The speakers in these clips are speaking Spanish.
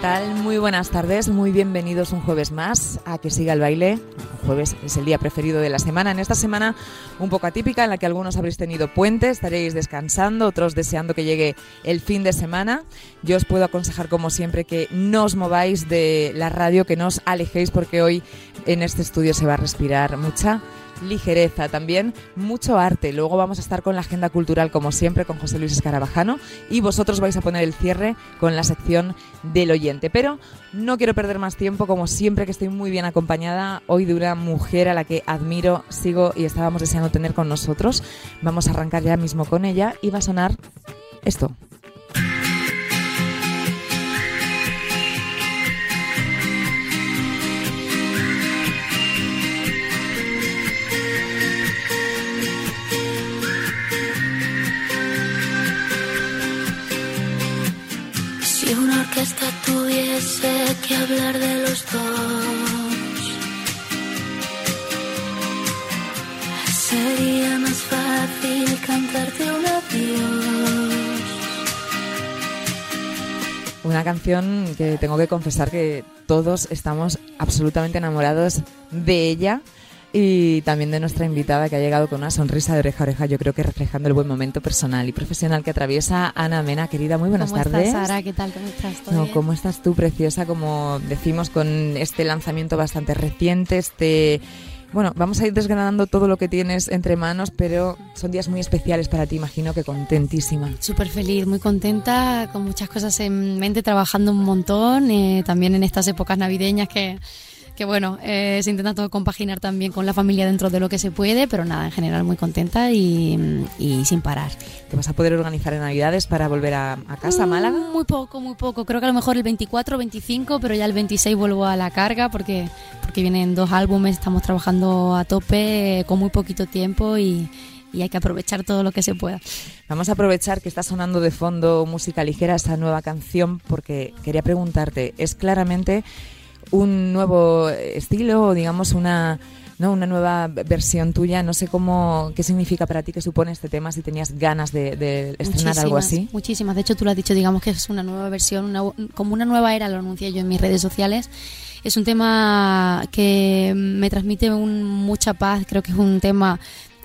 Tal? Muy buenas tardes, muy bienvenidos un jueves más a Que Siga el Baile. Jueves es el día preferido de la semana. En esta semana un poco atípica en la que algunos habréis tenido puente, estaréis descansando, otros deseando que llegue el fin de semana. Yo os puedo aconsejar como siempre que no os mováis de la radio, que no os alejéis porque hoy en este estudio se va a respirar mucha ligereza, también mucho arte. Luego vamos a estar con la agenda cultural, como siempre, con José Luis Escarabajano y vosotros vais a poner el cierre con la sección del oyente. Pero no quiero perder más tiempo, como siempre, que estoy muy bien acompañada hoy de una mujer a la que admiro, sigo y estábamos deseando tener con nosotros. Vamos a arrancar ya mismo con ella y va a sonar esto. Una orquesta tuviese que hablar de los dos, sería más fácil cantarte un adiós. Una canción que tengo que confesar que todos estamos absolutamente enamorados de ella y también de nuestra invitada que ha llegado con una sonrisa de oreja a oreja, yo creo que reflejando el buen momento personal y profesional que atraviesa Ana Mena. Querida, muy buenas ¿Cómo tardes. estás, Sara? ¿Qué tal? ¿Cómo estás? ¿Todo No? ¿Cómo estás tú, preciosa? Como decimos con este lanzamiento bastante reciente, este... Bueno, vamos a ir desgranando todo lo que tienes entre manos, pero son días muy especiales para ti, imagino que contentísima. Súper feliz, muy contenta, con muchas cosas en mente, trabajando un montón, eh, también en estas épocas navideñas que, que bueno, eh, se intenta todo compaginar también con la familia dentro de lo que se puede, pero nada, en general muy contenta y, y sin parar. ¿Te vas a poder organizar en Navidades para volver a, a casa, a Málaga? Mm, Muy poco, muy poco. Creo que a lo mejor el 24 25, pero ya el 26 vuelvo a la carga porque, porque vienen dos álbumes, estamos trabajando a tope, eh, con muy poquito tiempo y, y hay que aprovechar todo lo que se pueda. Vamos a aprovechar que está sonando de fondo música ligera esta nueva canción porque quería preguntarte, ¿es claramente un nuevo estilo o digamos una, ¿no? una nueva versión tuya? No sé cómo, qué significa para ti, qué supone este tema, si tenías ganas de, de estrenar algo así. Muchísimas. De hecho, tú lo has dicho, digamos que es una nueva versión, una- como una nueva era, lo anuncié yo en mis redes sociales. Es un tema que me transmite un- mucha paz. Creo que es un tema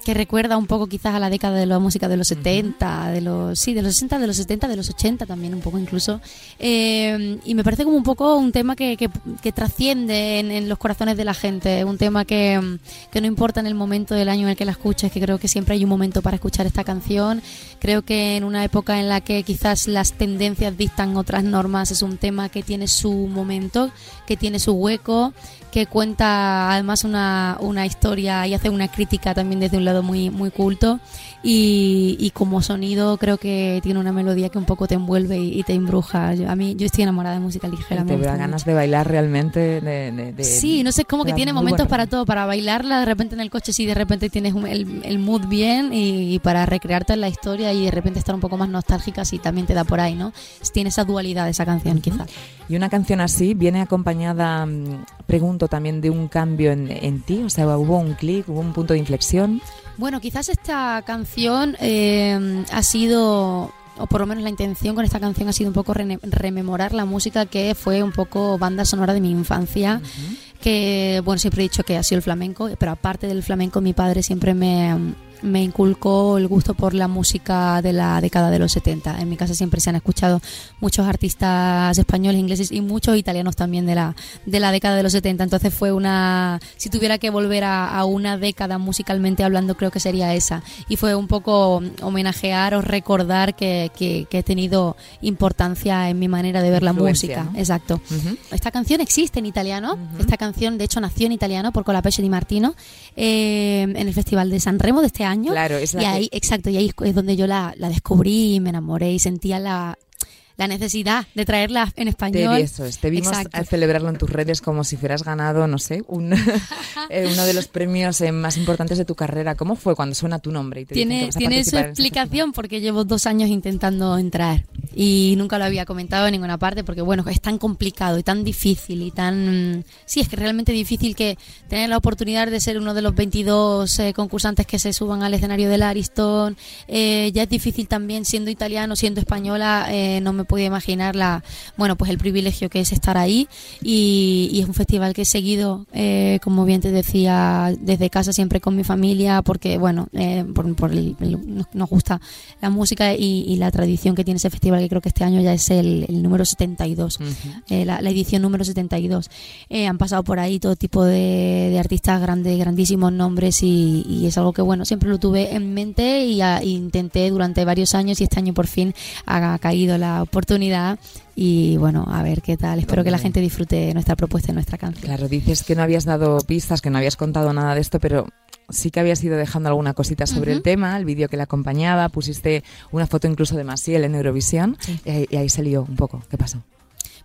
que recuerda un poco quizás a la década de la música de los 70, de los sí, de los 60, de los 70, de los 80 también un poco incluso. Eh, y me parece como un poco un tema que, que, que trasciende en, en los corazones de la gente, un tema que, que no importa en el momento del año en el que la escuches, que creo que siempre hay un momento para escuchar esta canción. Creo que en una época en la que quizás las tendencias dictan otras normas, es un tema que tiene su momento, que tiene su hueco, que cuenta además una, una historia y hace una crítica también desde un lado muy, muy culto. Y, y como sonido creo que tiene una melodía que un poco te envuelve y, y te embruja. Yo- a mí yo estoy enamorada de música ligera. Y te veo ganas mucho. de bailar realmente. De, de- de- Sí, no sé, como que tiene momentos bueno. para todo, para bailarla de repente en el coche, sí, de repente tienes un- el, el mood bien y, y para recrearte en la historia y de repente estar un poco más nostálgica, sí, también te da por ahí, ¿no? Tiene esa dualidad esa canción, quizás. Y una canción así viene acompañada, mm, pregunto también, de un cambio en, en ti. O sea, hubo un clic, hubo un punto de inflexión. Bueno, quizás esta canción eh, ha sido, o por lo menos la intención con esta canción ha sido un poco rene- rememorar la música que fue un poco banda sonora de mi infancia. Que, bueno, siempre he dicho que ha sido el flamenco, pero aparte del flamenco, mi padre siempre me, me inculcó el gusto por la música de la década de los 70. En mi casa siempre se han escuchado muchos artistas españoles, ingleses y muchos italianos también de la, de la década de los 70. Entonces fue una, si tuviera que volver a, a una década musicalmente hablando, creo que sería esa. Y fue un poco homenajear o recordar que, que- que he tenido importancia en mi manera de ver la Influencia, música. ¿no? Exacto. Ujú. Esta canción existe en italiano. Esta canción, de hecho, nació en italiano por Colapesce di Martino eh, en el Festival de San Remo de este año. Claro, es la y que- ahí, exacto, y ahí es donde yo la, la descubrí me enamoré y sentía la, la necesidad de traerla en Te español. vi eso, es, te vimos Exacto. celebrarlo en tus redes como si fueras ganado, no sé, un, eh, uno de los premios eh, más importantes de tu carrera. ¿Cómo fue cuando suena tu nombre? Y te dicen que Tiene, vas a tiene su este explicación porque llevo dos años intentando entrar y nunca lo había comentado en ninguna parte porque bueno, es tan complicado y tan difícil y tan... Sí, es que realmente difícil que tener la oportunidad de ser uno de los 22 eh, concursantes que se suban al escenario del Ariston. Eh, ya es difícil también siendo italiano, siendo española, eh, no me podía imaginar la, bueno, pues el privilegio que es estar ahí y, y es un festival que he seguido, eh, como bien te decía, desde casa siempre con mi familia porque, bueno, eh, por, por el- el- nos- gusta la música y, y la tradición que tiene ese festival que creo que este año ya es el, el número 72 Ujú. eh, la, la edición número 72. Eh, han pasado por ahí todo tipo de, de artistas grandes, grandísimos nombres y, y es algo que, bueno, siempre lo tuve en mente y, a- y intenté durante varios años y este año por fin ha caído la oportunidad y, bueno, a ver qué tal. Espero que la gente disfrute nuestra propuesta y nuestra canción. Claro, dices que no habías dado pistas, que no habías contado nada de esto, pero sí que habías ido dejando alguna cosita sobre el Ujú. tema, el vídeo que le acompañaba, pusiste una foto incluso de Masiel en Eurovisión Sí. y, ahí, y ahí se lió un poco. ¿Qué pasó?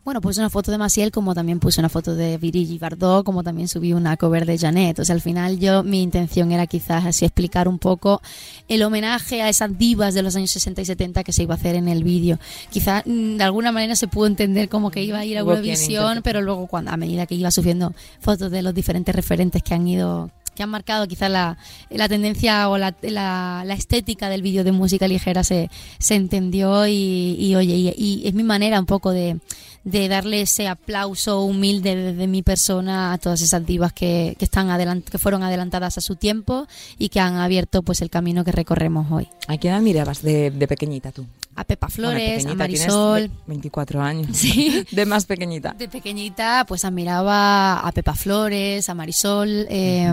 Bueno, puse una foto de Maciel, como también puse una foto de Virigi Bardot, como también subí una cover de Janet. O sea, al final yo, mi intención era quizás así explicar un poco el homenaje a esas divas de los años 60 y 70 que se iba a hacer en el vídeo. Quizás mm, de alguna manera se pudo entender como que iba a ir a Eurovisión, pero luego cuando a medida que iba subiendo fotos de los diferentes referentes que han ido que han marcado quizás la, la tendencia o la, la- estética del vídeo de música ligera se, se entendió y, y, oye, y, es mi manera un poco de, de darle ese aplauso humilde desde mi persona a todas esas divas que, que están adelant que fueron adelantadas a su tiempo y que han abierto pues el camino que recorremos hoy. ¿A quién admirabas de, de pequeñita tú? A Pepa Flores, a Marisol. ve- 24 años. Sí. De más pequeñita. De pequeñita, pues admiraba a Pepa Flores, a Marisol, eh,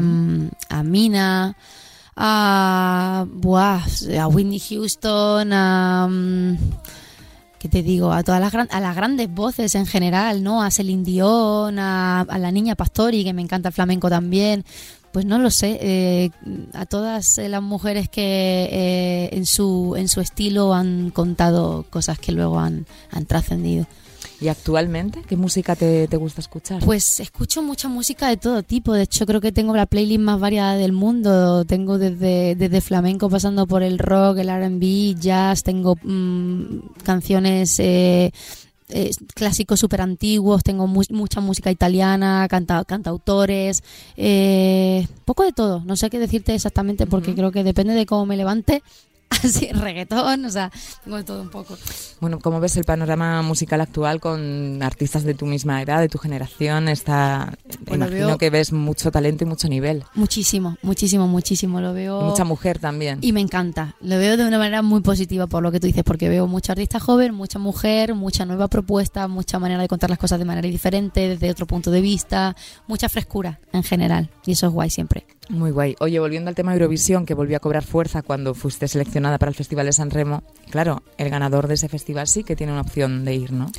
a Mina, a, buah, a Whitney Houston, a. mm, ¿Qué te digo? A todas las, gran- a las grandes voces en general, ¿no? A Celine Dion, a, a la niña Pastori, que me encanta el flamenco también. Pues no lo sé, eh, a todas eh, las mujeres que eh, en, su, en su estilo han contado cosas que luego han, han trascendido. ¿Y actualmente qué música te, te gusta escuchar? Pues escucho mucha música de todo tipo. De hecho, creo que tengo la playlist más variada del mundo. Tengo desde, desde flamenco pasando por el rock, el RB, jazz. Tengo mm, canciones eh, eh, clásicos súper antiguos. Tengo mu- mucha música italiana, canta, cantautores. Eh, poco de todo. No sé qué decirte exactamente porque creo que depende de cómo me levante. Así, reggaetón, o sea, tengo de todo un poco. Bueno, ¿cómo ves el panorama musical actual con artistas de tu misma edad, de tu generación? Está, Bueno, imagino veo- que ves mucho talento y mucho nivel. Muchísimo, muchísimo, muchísimo. Lo Y veo. mucha mujer también. Y me encanta. Lo veo de una manera muy positiva por lo que tú dices, porque veo mucho artista joven, mucha mujer, mucha nueva propuesta, mucha manera de contar las cosas de manera diferente, desde otro punto de vista, mucha frescura en general. Y eso es guay siempre. Muy guay. Oye, volviendo al tema Eurovisión, que volvió a cobrar fuerza cuando fuiste seleccionada para el Festival de San Remo, claro, el ganador de ese festival sí que tiene una opción de ir, ¿no?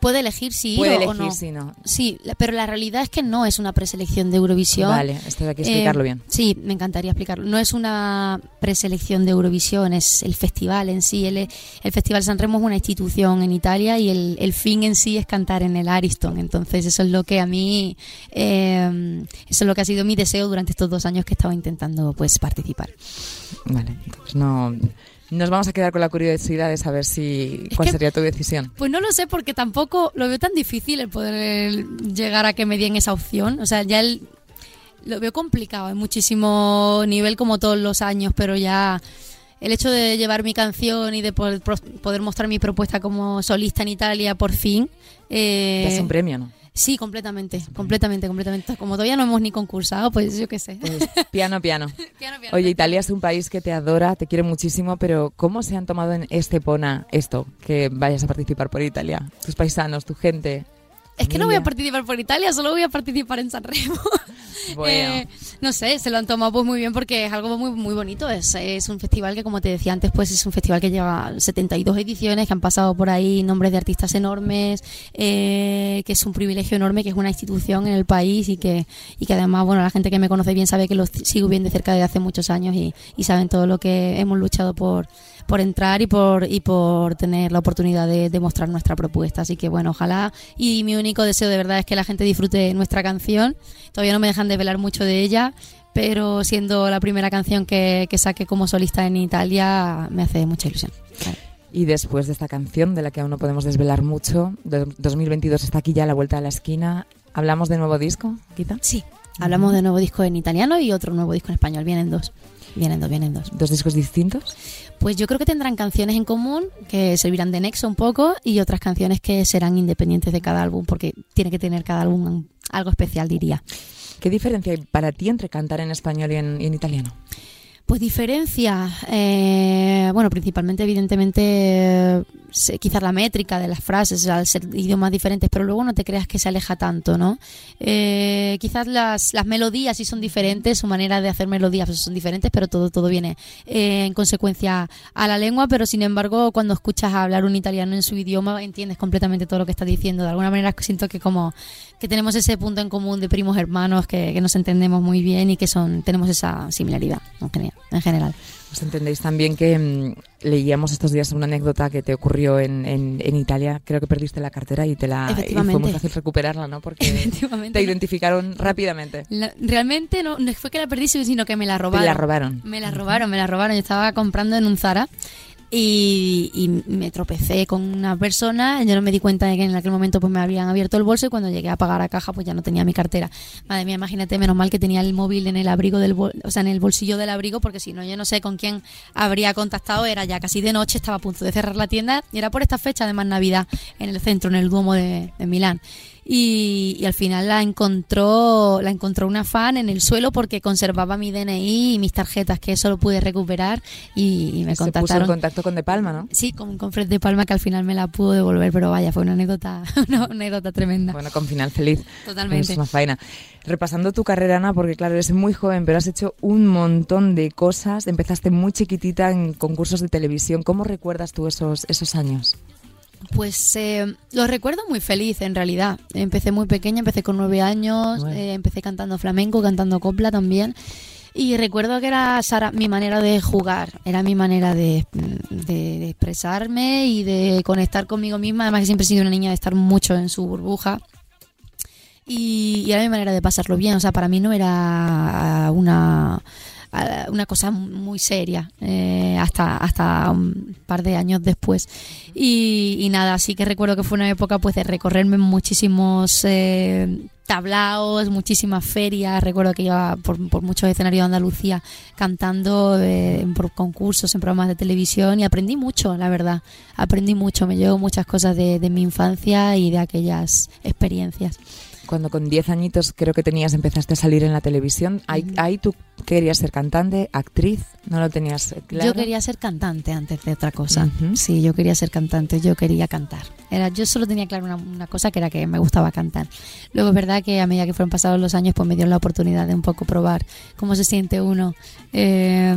Puede elegir si Puede o- elegir o no. si no. Sí, pero la realidad es que no es una preselección de Eurovisión. Vale, esto hay que explicarlo Eh, bien. Sí, me encantaría explicarlo. No es una preselección de Eurovisión, es el festival en sí. El, el Festival San Remo es una institución en Italia y el, el fin en sí es cantar en el Ariston. Entonces eso es lo que a mí, eh, eso es lo que ha sido mi deseo durante estos dos años que estaba intentando pues participar. Vale, pues no... Nos vamos a quedar con la curiosidad de saber si Es cuál que- sería tu decisión. Pues no lo sé porque tampoco lo veo tan difícil el poder llegar a que me den esa opción. O sea, ya el, lo veo complicado. Hay muchísimo nivel como todos los años, pero ya el hecho de llevar mi canción y de poder, poder mostrar mi propuesta como solista en Italia por fin. eh, es un premio, ¿no? Sí, completamente, completamente, completamente. Como todavía no hemos ni concursado, pues yo qué sé. Pues, piano, piano. Piano, piano. Oye, Italia es un país que te adora, te quiere muchísimo, pero ¿cómo se han tomado en Estepona esto, que vayas a participar por Italia? Tus paisanos, tu gente. Es que no voy a participar por Italia, solo voy a participar en Sanremo. Bueno. Eh, no sé, se lo han tomado pues muy bien porque es algo muy muy bonito. Es, es un festival que, como te decía antes, pues es un festival que lleva 72 ediciones, que han pasado por ahí nombres de artistas enormes, eh, que es un privilegio enorme, que es una institución en el país y que, y que además, bueno, la gente que me conoce bien sabe que lo sigo bien de cerca desde hace muchos años y, y saben todo lo que hemos luchado por por entrar y por y por tener la oportunidad de, de mostrar nuestra propuesta. Así que bueno, ojalá y mi único deseo de verdad es que la gente disfrute nuestra canción. Todavía no me dejan desvelar mucho de ella, pero siendo la primera canción que, que saque como solista en Italia me hace mucha ilusión. Y después de esta canción, de la que aún no podemos desvelar mucho, de- 2022 está aquí ya a la vuelta de la esquina. ¿Hablamos de nuevo disco, quizá? Sí, hablamos de nuevo disco en italiano y otro nuevo disco en español. Vienen dos. Vienen dos, vienen dos. ¿Dos discos distintos? Pues yo creo que tendrán canciones en común que servirán de nexo un poco y otras canciones que serán independientes de cada álbum porque tiene que tener cada álbum algo especial, diría. ¿Qué diferencia hay para ti entre cantar en español y en, y en italiano? Pues diferencia, eh, bueno, principalmente, evidentemente, quizás la métrica de las frases al ser idiomas diferentes, pero luego no te creas que se aleja tanto, ¿no? Eh, quizás las, las melodías sí son diferentes, su manera de hacer melodías son diferentes, pero todo, todo viene eh, en consecuencia a la lengua, pero sin embargo, cuando escuchas hablar un italiano en su idioma, entiendes completamente todo lo que está diciendo. De alguna manera siento que como que tenemos ese punto en común de primos hermanos, que, que nos entendemos muy bien y que son tenemos esa similaridad. En general. Os entendéis también que mm, leíamos estos días una anécdota que te ocurrió en, en- en Italia. Creo que perdiste la cartera y te la y fue muy fácil recuperarla, ¿no? Porque te no. identificaron rápidamente. La- realmente no, no fue que la perdí, sino que me la robaron. Te la robaron. Me la robaron, me la robaron. Yo estaba comprando en un Zara y, y me tropecé con una persona. Yo no me di cuenta de que en aquel momento pues me habían abierto el bolso y cuando llegué a pagar a caja pues ya no tenía mi cartera. Madre mía, imagínate, menos mal que tenía el móvil en el abrigo del bol- o sea, en el bolsillo del abrigo porque si no yo no sé con quién habría contactado. Era ya casi de noche, estaba a punto de cerrar la tienda y era por esta fecha además Navidad en el centro, en el Duomo de, de Milán. Y, y al final la encontró la encontró una fan en el suelo porque conservaba mi DNI y mis tarjetas que eso lo pude recuperar y, y me Se puso en contacto con De Palma, ¿no? sí con, con Fred de Palma que al final me la pudo devolver pero vaya fue una anécdota una anécdota tremenda Bueno, con final feliz. totalmente Es una faena. Repasando tu carrera, Ana, porque claro, eres muy joven, pero has hecho un montón de cosas. Empezaste muy chiquitita en concursos de televisión. ¿Cómo recuerdas tú esos, esos años? Pues eh, lo recuerdo muy feliz en realidad. Empecé muy pequeña, empecé con nueve años, Bueno. eh, empecé cantando flamenco, cantando copla también. Y recuerdo que era Sara, mi manera de jugar, era mi manera de, de- de expresarme y de conectar conmigo misma. Además que siempre he sido una niña de estar mucho en su burbuja. Y, y era mi manera de pasarlo bien. O sea, para mí no era una, una cosa muy seria eh, hasta, hasta un par de años después. Y, nada, sí que recuerdo que fue una época pues de recorrerme muchísimos eh, tablaos, muchísimas ferias. Recuerdo que iba por, por muchos escenarios de Andalucía cantando eh, por concursos, en programas de televisión y aprendí mucho, la verdad. Aprendí mucho, me llevo muchas cosas de, de mi infancia y de aquellas experiencias. Cuando con 10 añitos creo que tenías, empezaste a salir en la televisión. Ahí, ahí tú querías ser cantante, actriz, no lo tenías eh, claro. Yo quería ser cantante antes de otra cosa. Ujú. Sí, yo quería ser cantante, yo quería cantar. Era, yo solo tenía claro una, una cosa que era que me gustaba cantar. Luego es verdad que a medida que fueron pasados los años, pues me dieron la oportunidad de un poco probar cómo se siente uno eh,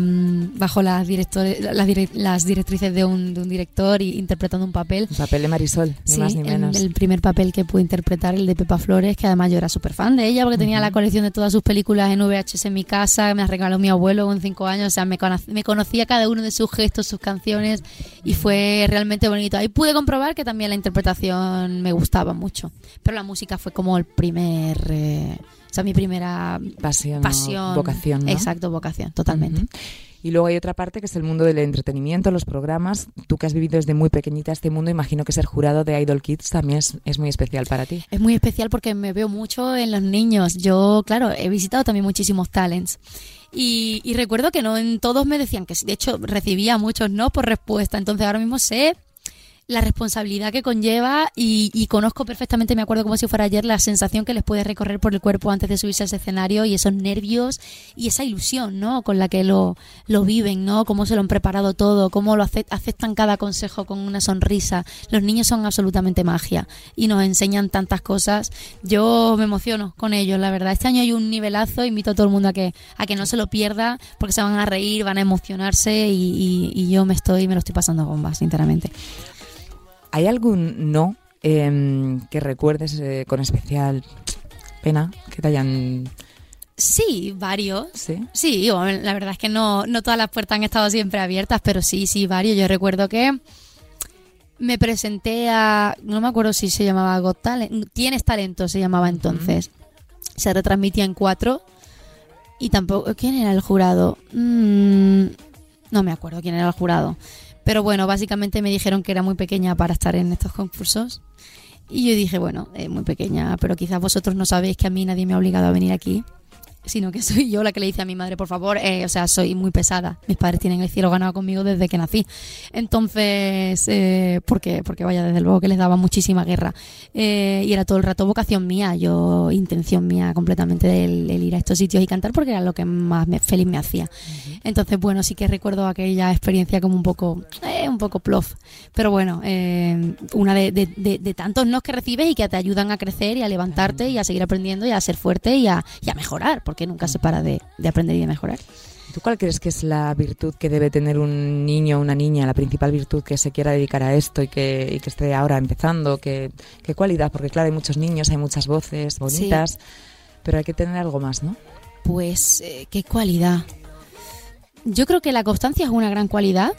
bajo las, directores, las, dire- las directrices de un, de un director y interpretando un papel. El papel de Marisol, ni Sí, más ni el- menos. El, primer papel que pude interpretar, el de Pepa Flores, que además yo era súper fan de ella porque tenía la colección de todas sus películas en VHS en mi casa, me las regaló mi abuelo con cinco años, o sea, me, cono- me conocía cada uno de sus gestos, sus canciones y fue realmente bonito. Ahí pude comprobar que también la interpretación me gustaba mucho, pero la música fue como el primer, eh, o sea, mi primera Pasión, pasión. vocación, ¿no? Exacto, vocación, totalmente. Ujú. Y luego hay otra parte que es el mundo del entretenimiento, los programas. Tú que has vivido desde muy pequeñita este mundo, imagino que ser jurado de Idol Kids también es, es muy especial para ti. Es muy especial porque me veo mucho en los niños. Yo, claro, he visitado también muchísimos talents. Y, y recuerdo que no en todos me decían que sí. De hecho, recibía muchos no por respuesta. Entonces ahora mismo sé la responsabilidad que conlleva y, conozco perfectamente, me acuerdo como si fuera ayer, la sensación que les puede recorrer por el cuerpo antes de subirse a ese escenario y esos nervios y esa ilusión, ¿no? Con la que lo, lo viven, ¿no? Cómo se lo han preparado todo, cómo lo ace- aceptan cada consejo con una sonrisa. Los niños son absolutamente magia y nos enseñan tantas cosas. Yo me emociono con ellos, la verdad. Este año hay un nivelazo, invito a todo el mundo a que, a que no se lo pierda porque se van a reír, van a emocionarse y yo me estoy, me lo estoy pasando bomba, sinceramente. ¿Hay algún no em, que recuerdes eh, con especial pena que te hayan... Sí, varios. Sí. Sí, bueno, la verdad es que no, no todas las puertas han estado siempre abiertas, pero sí, sí, varios. Yo recuerdo que me presenté a, no me acuerdo si se llamaba Got Talent, Tienes Talento se llamaba entonces. Se retransmitía en cuatro y tampoco, ¿quién era el jurado? Mm, no me acuerdo quién era el jurado. Pero bueno, básicamente me dijeron que era muy pequeña para estar en estos concursos. Y yo dije, bueno, es muy pequeña, pero quizás vosotros no sabéis que a mí nadie me ha obligado a venir aquí sino que soy yo la que le dice a mi madre, por favor, eh, o sea, soy muy pesada. Mis padres tienen el cielo ganado conmigo desde que nací. Entonces, eh, porque, porque vaya, desde luego que les daba muchísima guerra. Eh, y era todo el rato vocación mía, yo, intención mía completamente el, el ir a estos sitios y cantar porque era lo que más me- feliz me hacía. Entonces, bueno, sí que recuerdo aquella experiencia como un poco, un poco plof. Pero bueno, una de, de- de- de tantos nos que recibes y que te ayudan a crecer y a levantarte y a seguir aprendiendo y a ser fuerte y a, y a mejorar, porque nunca se para de, de aprender y de mejorar. ¿Tú cuál crees que es la virtud que debe tener un niño o una niña, la principal virtud que se quiera dedicar a esto y que, y que esté ahora empezando? ¿Qué, qué cualidad? Porque claro, hay muchos niños, hay muchas voces bonitas, pero hay que tener algo más, ¿no? Pues, eh, qué cualidad. Yo creo que la constancia es una gran cualidad.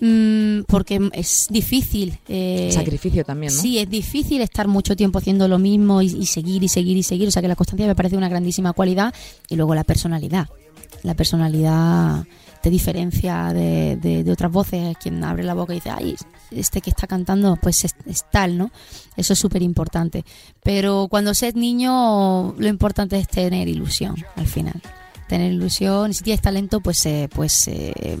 Mm, porque es difícil. eh, Sacrificio también, ¿no? Sí, es difícil estar mucho tiempo haciendo lo mismo y, y seguir y seguir y seguir. O sea que la constancia me parece una grandísima cualidad. Y luego la personalidad. La personalidad te diferencia de, de- de otras voces. Quien abre la boca y dice, ay, este que está cantando, pues es, es tal, ¿no? Eso es súper importante. Pero cuando se es niño, lo importante es tener ilusión al final. Tener ilusión. Y si tienes talento, pues, eh, pues eh,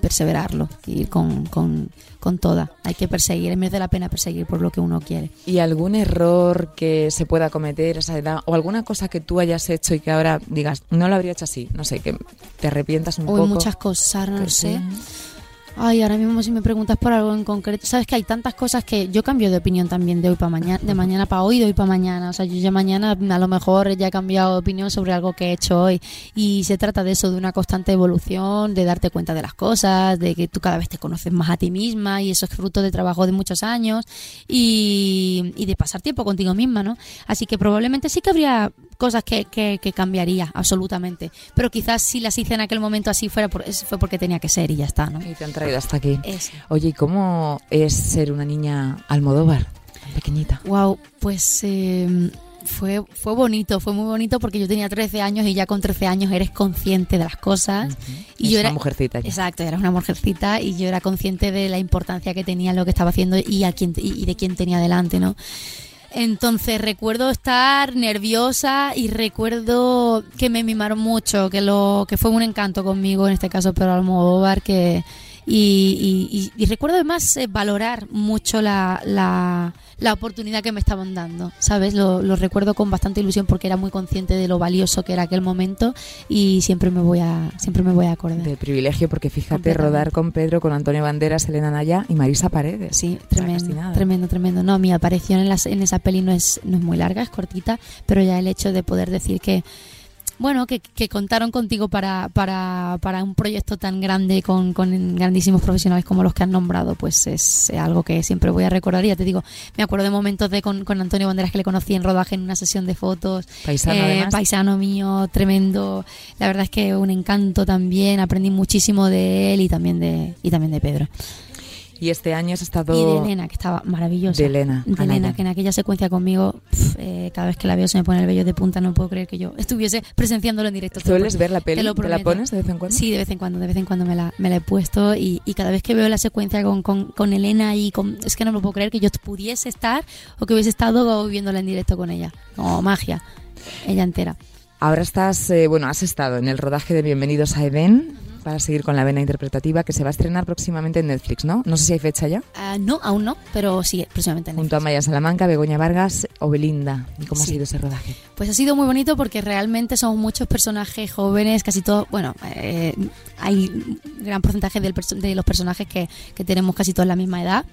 perseverarlo. Ir con, con, con toda. Hay que perseguir. Merece la pena perseguir por lo que uno quiere. ¿Y algún error que se pueda cometer a esa edad o alguna cosa que tú hayas hecho y que ahora digas, no lo habría hecho así? No sé, que te arrepientas un poco. muchas cosas, no sé. sí. Ay, ahora mismo si me preguntas por algo en concreto, sabes que hay tantas cosas que yo cambio de opinión también de hoy para mañana, de mañana para hoy, de hoy para mañana. O sea, yo ya mañana a lo mejor ya he cambiado de opinión sobre algo que he hecho hoy. Y se trata de eso, de una constante evolución, de darte cuenta de las cosas, de que tú cada vez te conoces más a ti misma y eso es fruto de trabajo de muchos años y, y de pasar tiempo contigo misma, ¿no? Así que probablemente sí que habría cosas que, que, que cambiaría, absolutamente. Pero quizás si las hice en aquel momento así fuera por, es- fue porque tenía que ser y ya está, ¿no? Y te han traído hasta aquí. Eso. Oye, ¿y cómo es ser una niña Almodóvar? Pequeñita. Wow, pues eh, fue, fue bonito, fue muy bonito porque yo tenía 13 años y ya con 13 años eres consciente de las cosas. Y es yo una era, mujercita ya. Exacto, era una mujercita y yo era consciente de la importancia que tenía lo que estaba haciendo y, a quién, y y de quién tenía delante, ¿no? Entonces recuerdo estar nerviosa y recuerdo que me mimaron mucho, que lo que fue un encanto conmigo en este caso, pero Almodóvar que y, y- y- y recuerdo además eh, valorar mucho la, la, la oportunidad que me estaban dando, ¿sabes? Lo, lo recuerdo con bastante ilusión porque era muy consciente de lo valioso que era aquel momento y siempre me voy a siempre me voy a acordar. De privilegio, porque fíjate, rodar con Pedro, con Antonio Banderas, Elena Naya y Marisa Paredes. Sí, tremendo, tremendo, tremendo. No, mi aparición en, las, en esa peli no es, no es muy larga, es cortita, pero ya el hecho de poder decir que, bueno, que, que contaron contigo para, para, para un proyecto tan grande con, con grandísimos profesionales como los que han nombrado, pues es algo que siempre voy a recordar. Y ya te digo, me acuerdo de momentos de con, con Antonio Banderas que le conocí en rodaje en una sesión de fotos. Paisano, Eh, además. paisano mío, tremendo. La verdad es que un encanto también. Aprendí muchísimo de él y también de, y también de Pedro. Y este año has estado... Y de Elena, que estaba maravillosa. De Elena, De Anaya. Elena, que en aquella secuencia conmigo, pf, eh, cada vez que la veo se me pone el vello de punta. No puedo creer que yo estuviese presenciándolo en directo. te ¿Sueles ver la te peli? lo ¿Te la pones de vez en cuando? Sí, de vez en cuando, de vez en cuando me la, me la he puesto y, y cada vez que veo la secuencia con, con, con Elena y con... Es que no me lo puedo creer que yo pudiese estar o que hubiese estado viéndola en directo con ella. Como magia, ella entera. Ahora estás, eh, bueno, has estado en el rodaje de Bienvenidos a Edén. Para seguir con la vena interpretativa, que se va a estrenar próximamente en Netflix, ¿no? No sé si hay fecha ya. Ah, no, aún no, pero sí, próximamente. en Junto a Maya Salamanca, Begoña Vargas o Belinda. ¿Y cómo ha Sí. sido ese rodaje? Pues ha sido muy bonito porque realmente somos muchos personajes jóvenes, casi todos, bueno, eh, hay gran porcentaje del de los personajes que, que tenemos casi todos la misma edad.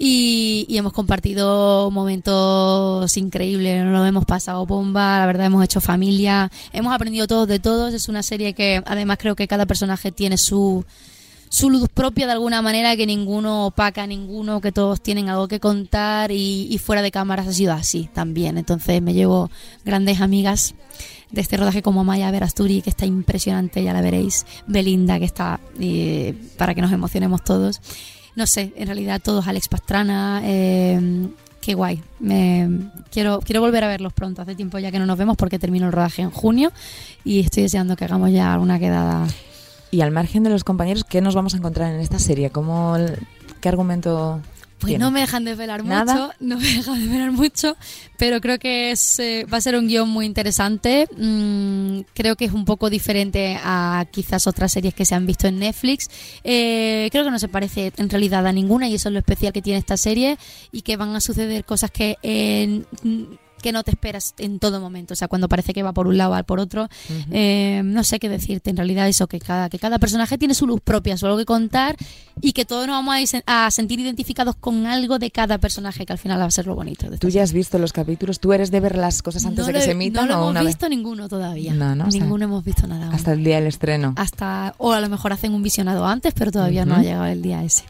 Y, hemos compartido momentos increíbles, nos lo hemos pasado bomba, la verdad hemos hecho familia, hemos aprendido todos de todos, es una serie que además creo que cada personaje tiene su, su luz propia de alguna manera, que ninguno opaca a ninguno, que todos tienen algo que contar y, y fuera de cámaras ha sido así también. Entonces me llevo grandes amigas de este rodaje como Maya Verasturi, que está impresionante, ya la veréis, Belinda, que está eh, para que nos emocionemos todos. No sé, en realidad todos, Alex Pastrana, eh, qué guay. Me, quiero, quiero volver a verlos pronto, hace tiempo ya que no nos vemos porque termino el rodaje en junio y estoy deseando que hagamos ya una quedada Y al margen de los compañeros, ¿qué nos vamos a encontrar en esta serie? ¿Cómo, ¿Qué argumento Pues tiene? no me dejan desvelar ¿Nada? mucho, no me dejan desvelar mucho, pero creo que es, eh, va a ser un guion muy interesante. Mm, creo que es un poco diferente a quizás otras series que se han visto en Netflix. Eh, creo que no se parece en realidad a ninguna y eso es lo especial que tiene esta serie y que van a suceder cosas que eh, que no te esperas en todo momento, o sea, cuando parece que va por un lado va por otro, Eh, no sé qué decirte, en realidad eso, que cada, que cada personaje tiene su luz propia, su algo que contar y que todos nos vamos a, a sentir identificados con algo de cada personaje, que al final va a ser lo bonito. De ¿Tú ya has visto los capítulos? ¿Tú eres de ver las cosas antes no de que lo se emitan No lo o hemos una vez? visto ninguno todavía. No, no, o ninguno hemos visto nada. aún. Hasta el día del estreno. Hasta, o a lo mejor hacen un visionado antes, pero todavía no Ujú. ha llegado el día ese.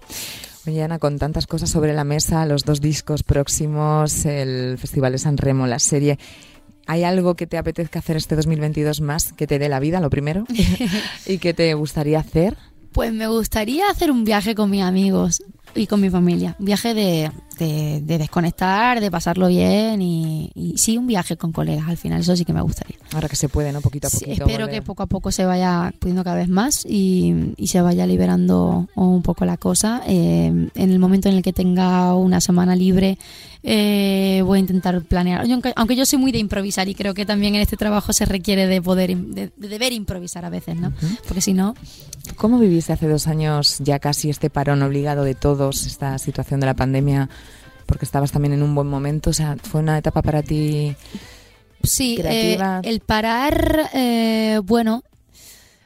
Oye, Ana, con tantas cosas sobre la mesa, los dos discos próximos, el Festival de San Remo, la serie, ¿hay algo que te apetezca hacer este 2022 más, que te dé la vida, lo primero? ¿Y que te gustaría hacer? Pues me gustaría hacer un viaje con mis amigos y con mi familia. Un viaje de, de- de desconectar, de pasarlo bien y, y sí, un viaje con colegas al final. Eso sí que me gustaría. Ahora que se puede, ¿no? Poquito a Sí, poquito. espero volver. que poco a poco se vaya pudiendo cada vez más y, y se vaya liberando un poco la cosa. Eh, en el momento en el que tenga una semana libre, eh, voy a intentar planear. Aunque, aunque yo soy muy de improvisar y creo que también en este trabajo se requiere de poder, de, de deber improvisar a veces, ¿no? Porque si no, ¿Cómo viviste hace dos años ya casi este parón obligado de todos, esta situación de la pandemia? Porque estabas también en un buen momento, o sea, fue una etapa para ti. Sí, eh, el parar, eh, bueno,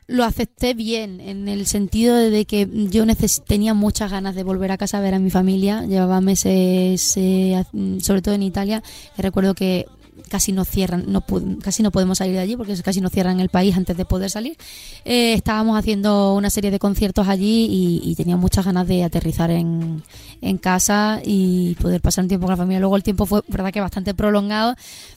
lo acepté bien, en el sentido de que yo neces- tenía muchas ganas de volver a casa a ver a mi familia. Llevaba meses, eh, haz- sobre todo en Italia, y recuerdo que casi no cierran, no casi no podemos salir de allí porque casi no cierran el país antes de poder salir. Eh, estábamos haciendo una serie de conciertos allí y, y tenía muchas ganas de aterrizar en, en casa y poder pasar un tiempo con la familia. Luego el tiempo fue, verdad que bastante prolongado,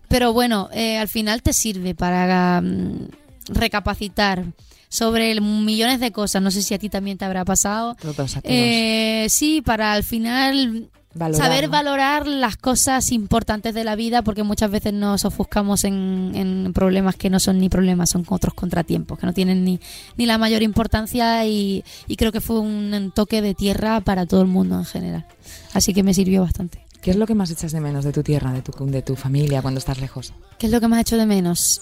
pero bueno, eh, al final te sirve para mm, recapacitar sobre millones de cosas. No sé si a ti también te habrá pasado. Eh, sí, para al final Valorar, saber ¿no? valorar las cosas importantes de la vida porque muchas veces nos ofuscamos en, en problemas que no son ni problemas, son otros contratiempos que no tienen ni, ni la mayor importancia y, y creo que fue un toque de tierra para todo el mundo en general. Así que me sirvió bastante. ¿Qué es lo que más echas de menos de tu tierra, de tu, de tu familia cuando estás lejos? ¿Qué es lo que más hecho de menos?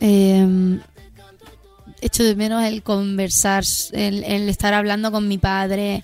Eh, echo de menos el conversar, el, el estar hablando con mi padre,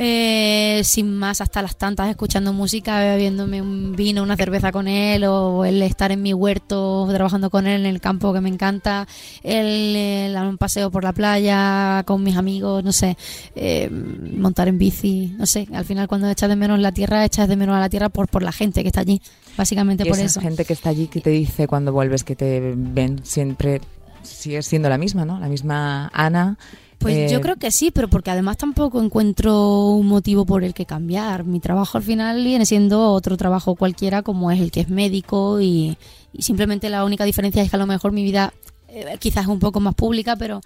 eh, sin más, hasta las tantas, escuchando música, bebiéndome un vino, una cerveza con él, o el estar en mi huerto trabajando con él en el campo que me encanta, el, el dar un paseo por la playa con mis amigos, no sé, eh, montar en bici, no sé, al final cuando echas de menos la tierra, echas de menos a la tierra por, por la gente que está allí, básicamente Y por esa eso. gente que está allí que te dice cuando vuelves que te ven siempre sigues siendo la misma, ¿no? La misma Ana. Pues Eh, yo creo que sí, pero porque además tampoco encuentro un motivo por el que cambiar. Mi trabajo al final viene siendo otro trabajo cualquiera como es el que es médico y, y simplemente la única diferencia es que a lo mejor mi vida eh, quizás es un poco más pública, pero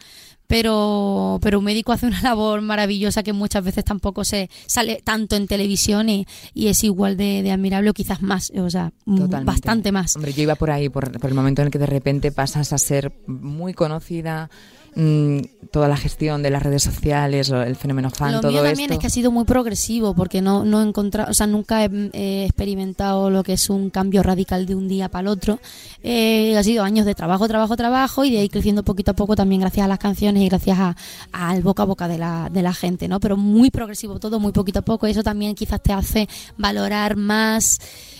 pero pero un médico hace una labor maravillosa que muchas veces tampoco se sale tanto en televisión y, y es igual de, de admirable o quizás más, o sea, Totalmente. bastante más. Hombre, yo iba por ahí, por, por el momento en el que de repente pasas a ser muy conocida, mm, toda la gestión de las redes sociales, el fenómeno fan, Lo todo mío también esto. es que ha sido muy progresivo porque no, no he encontrado, o sea, nunca he, he experimentado lo que es un cambio radical de un día para el otro. Eh, ha sido años de trabajo, trabajo, trabajo y de ahí creciendo poquito a poco también gracias a las canciones y gracias a- al boca a boca de la, de la gente, ¿no? Pero muy progresivo todo, muy poquito a poco. y Eso también quizás te hace valorar más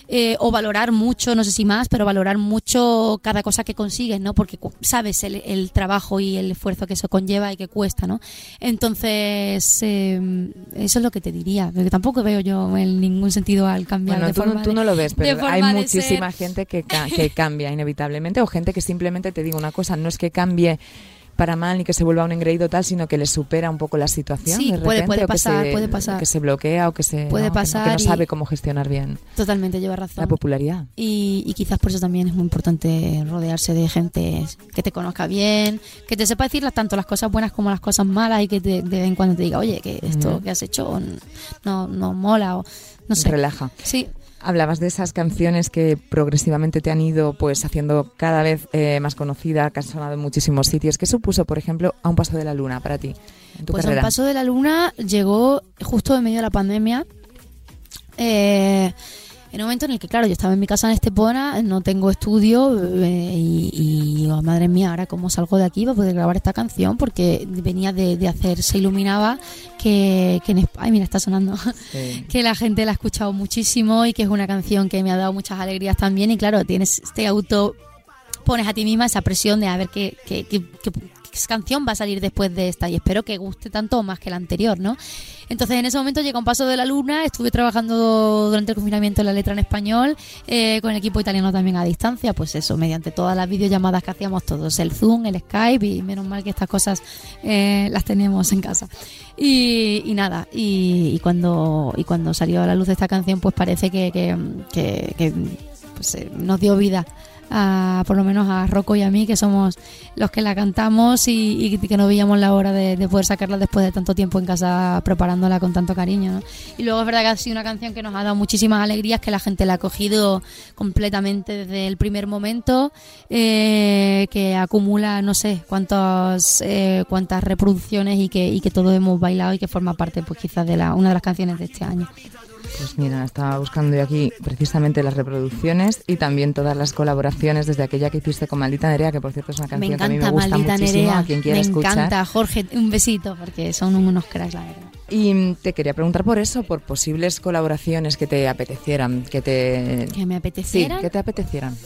eh, o valorar mucho, no sé si más, pero valorar mucho cada cosa que consigues, ¿no? Porque sabes el, el trabajo y el esfuerzo que eso conlleva y que cuesta, ¿no? Entonces, eh, eso es lo que te diría. Porque tampoco veo yo en ningún sentido al cambiar Bueno, de tú, no- forma tú de- no lo ves, pero hay muchísima ser. gente que, ca- que cambia inevitablemente o gente que simplemente te digo una cosa, no es que cambie para mal ni que se vuelva un engreído tal, sino que le supera un poco la situación. Sí, de puede- repente, puede o que pasar, se- puede pasar. Que se bloquea o que se Puede ¿no? que no- que no, pasar sabe cómo gestionar bien Totalmente, lleva razón. la popularidad. Y, y quizás por eso también es muy importante rodearse de gente que te conozca bien, que te sepa decir tanto las cosas buenas como las cosas malas y que te- de vez en cuando te diga, oye, que esto que has hecho no, no mola o no sé. Relaja. Sí, Hablabas de esas canciones que progresivamente te han ido pues haciendo cada vez eh, más conocida, que han sonado en muchísimos sitios. ¿Qué supuso, por ejemplo, A un paso de la luna para ti en tu pues carrera? un paso de la luna llegó justo en medio de la pandemia. Eh, en un momento en el que, claro, yo estaba en mi casa en Estepona, no tengo estudio eh, y, digo, madre mía, ahora cómo salgo de aquí para poder grabar esta canción porque venía de, de hacer Se Iluminaba, que, que en Esp- Ay, mira, está sonando. Sí. que la gente la ha escuchado muchísimo y que es una canción que me ha dado muchas alegrías también y claro, tienes este auto, pones a ti misma esa presión de a ver qué- qué- qué canción va a salir después de esta y espero que guste tanto más que la anterior, ¿no? Entonces en ese momento llega un paso de la luna, estuve trabajando durante el confinamiento la letra en español, eh, con el equipo italiano también a distancia, pues eso, mediante todas las videollamadas que hacíamos todos, el Zoom, el Skype y menos mal que estas cosas eh, las teníamos en casa. Y, nada, y, cuando y cuando salió a la luz esta canción, pues parece que, pues, eh, nos dio vida. A, por lo menos a Rocco y a mí, que somos los que la cantamos y, y que no veíamos la hora de, de poder sacarla después de tanto tiempo en casa preparándola con tanto cariño. ¿no? Y luego es verdad que ha sido una canción que nos ha dado muchísimas alegrías, que la gente la ha cogido completamente desde el primer momento, eh, que acumula no sé cuántas eh, cuántas reproducciones y que, y que todos hemos bailado y que forma parte pues quizás de la, una de las canciones de este año. Pues mira, estaba buscando yo aquí precisamente las reproducciones y también todas las colaboraciones desde aquella que hiciste con Maldita Nerea, que por cierto es una Me canción que a mí me gusta Maldita muchísimo, Nerea, a quien quiera me escuchar. encanta Jorge, un besito porque son unos cracks la verdad. Y te quería preguntar por eso, por posibles colaboraciones que te apetecieran, que te... Que me Sí, apeteciera. que te apetecieran.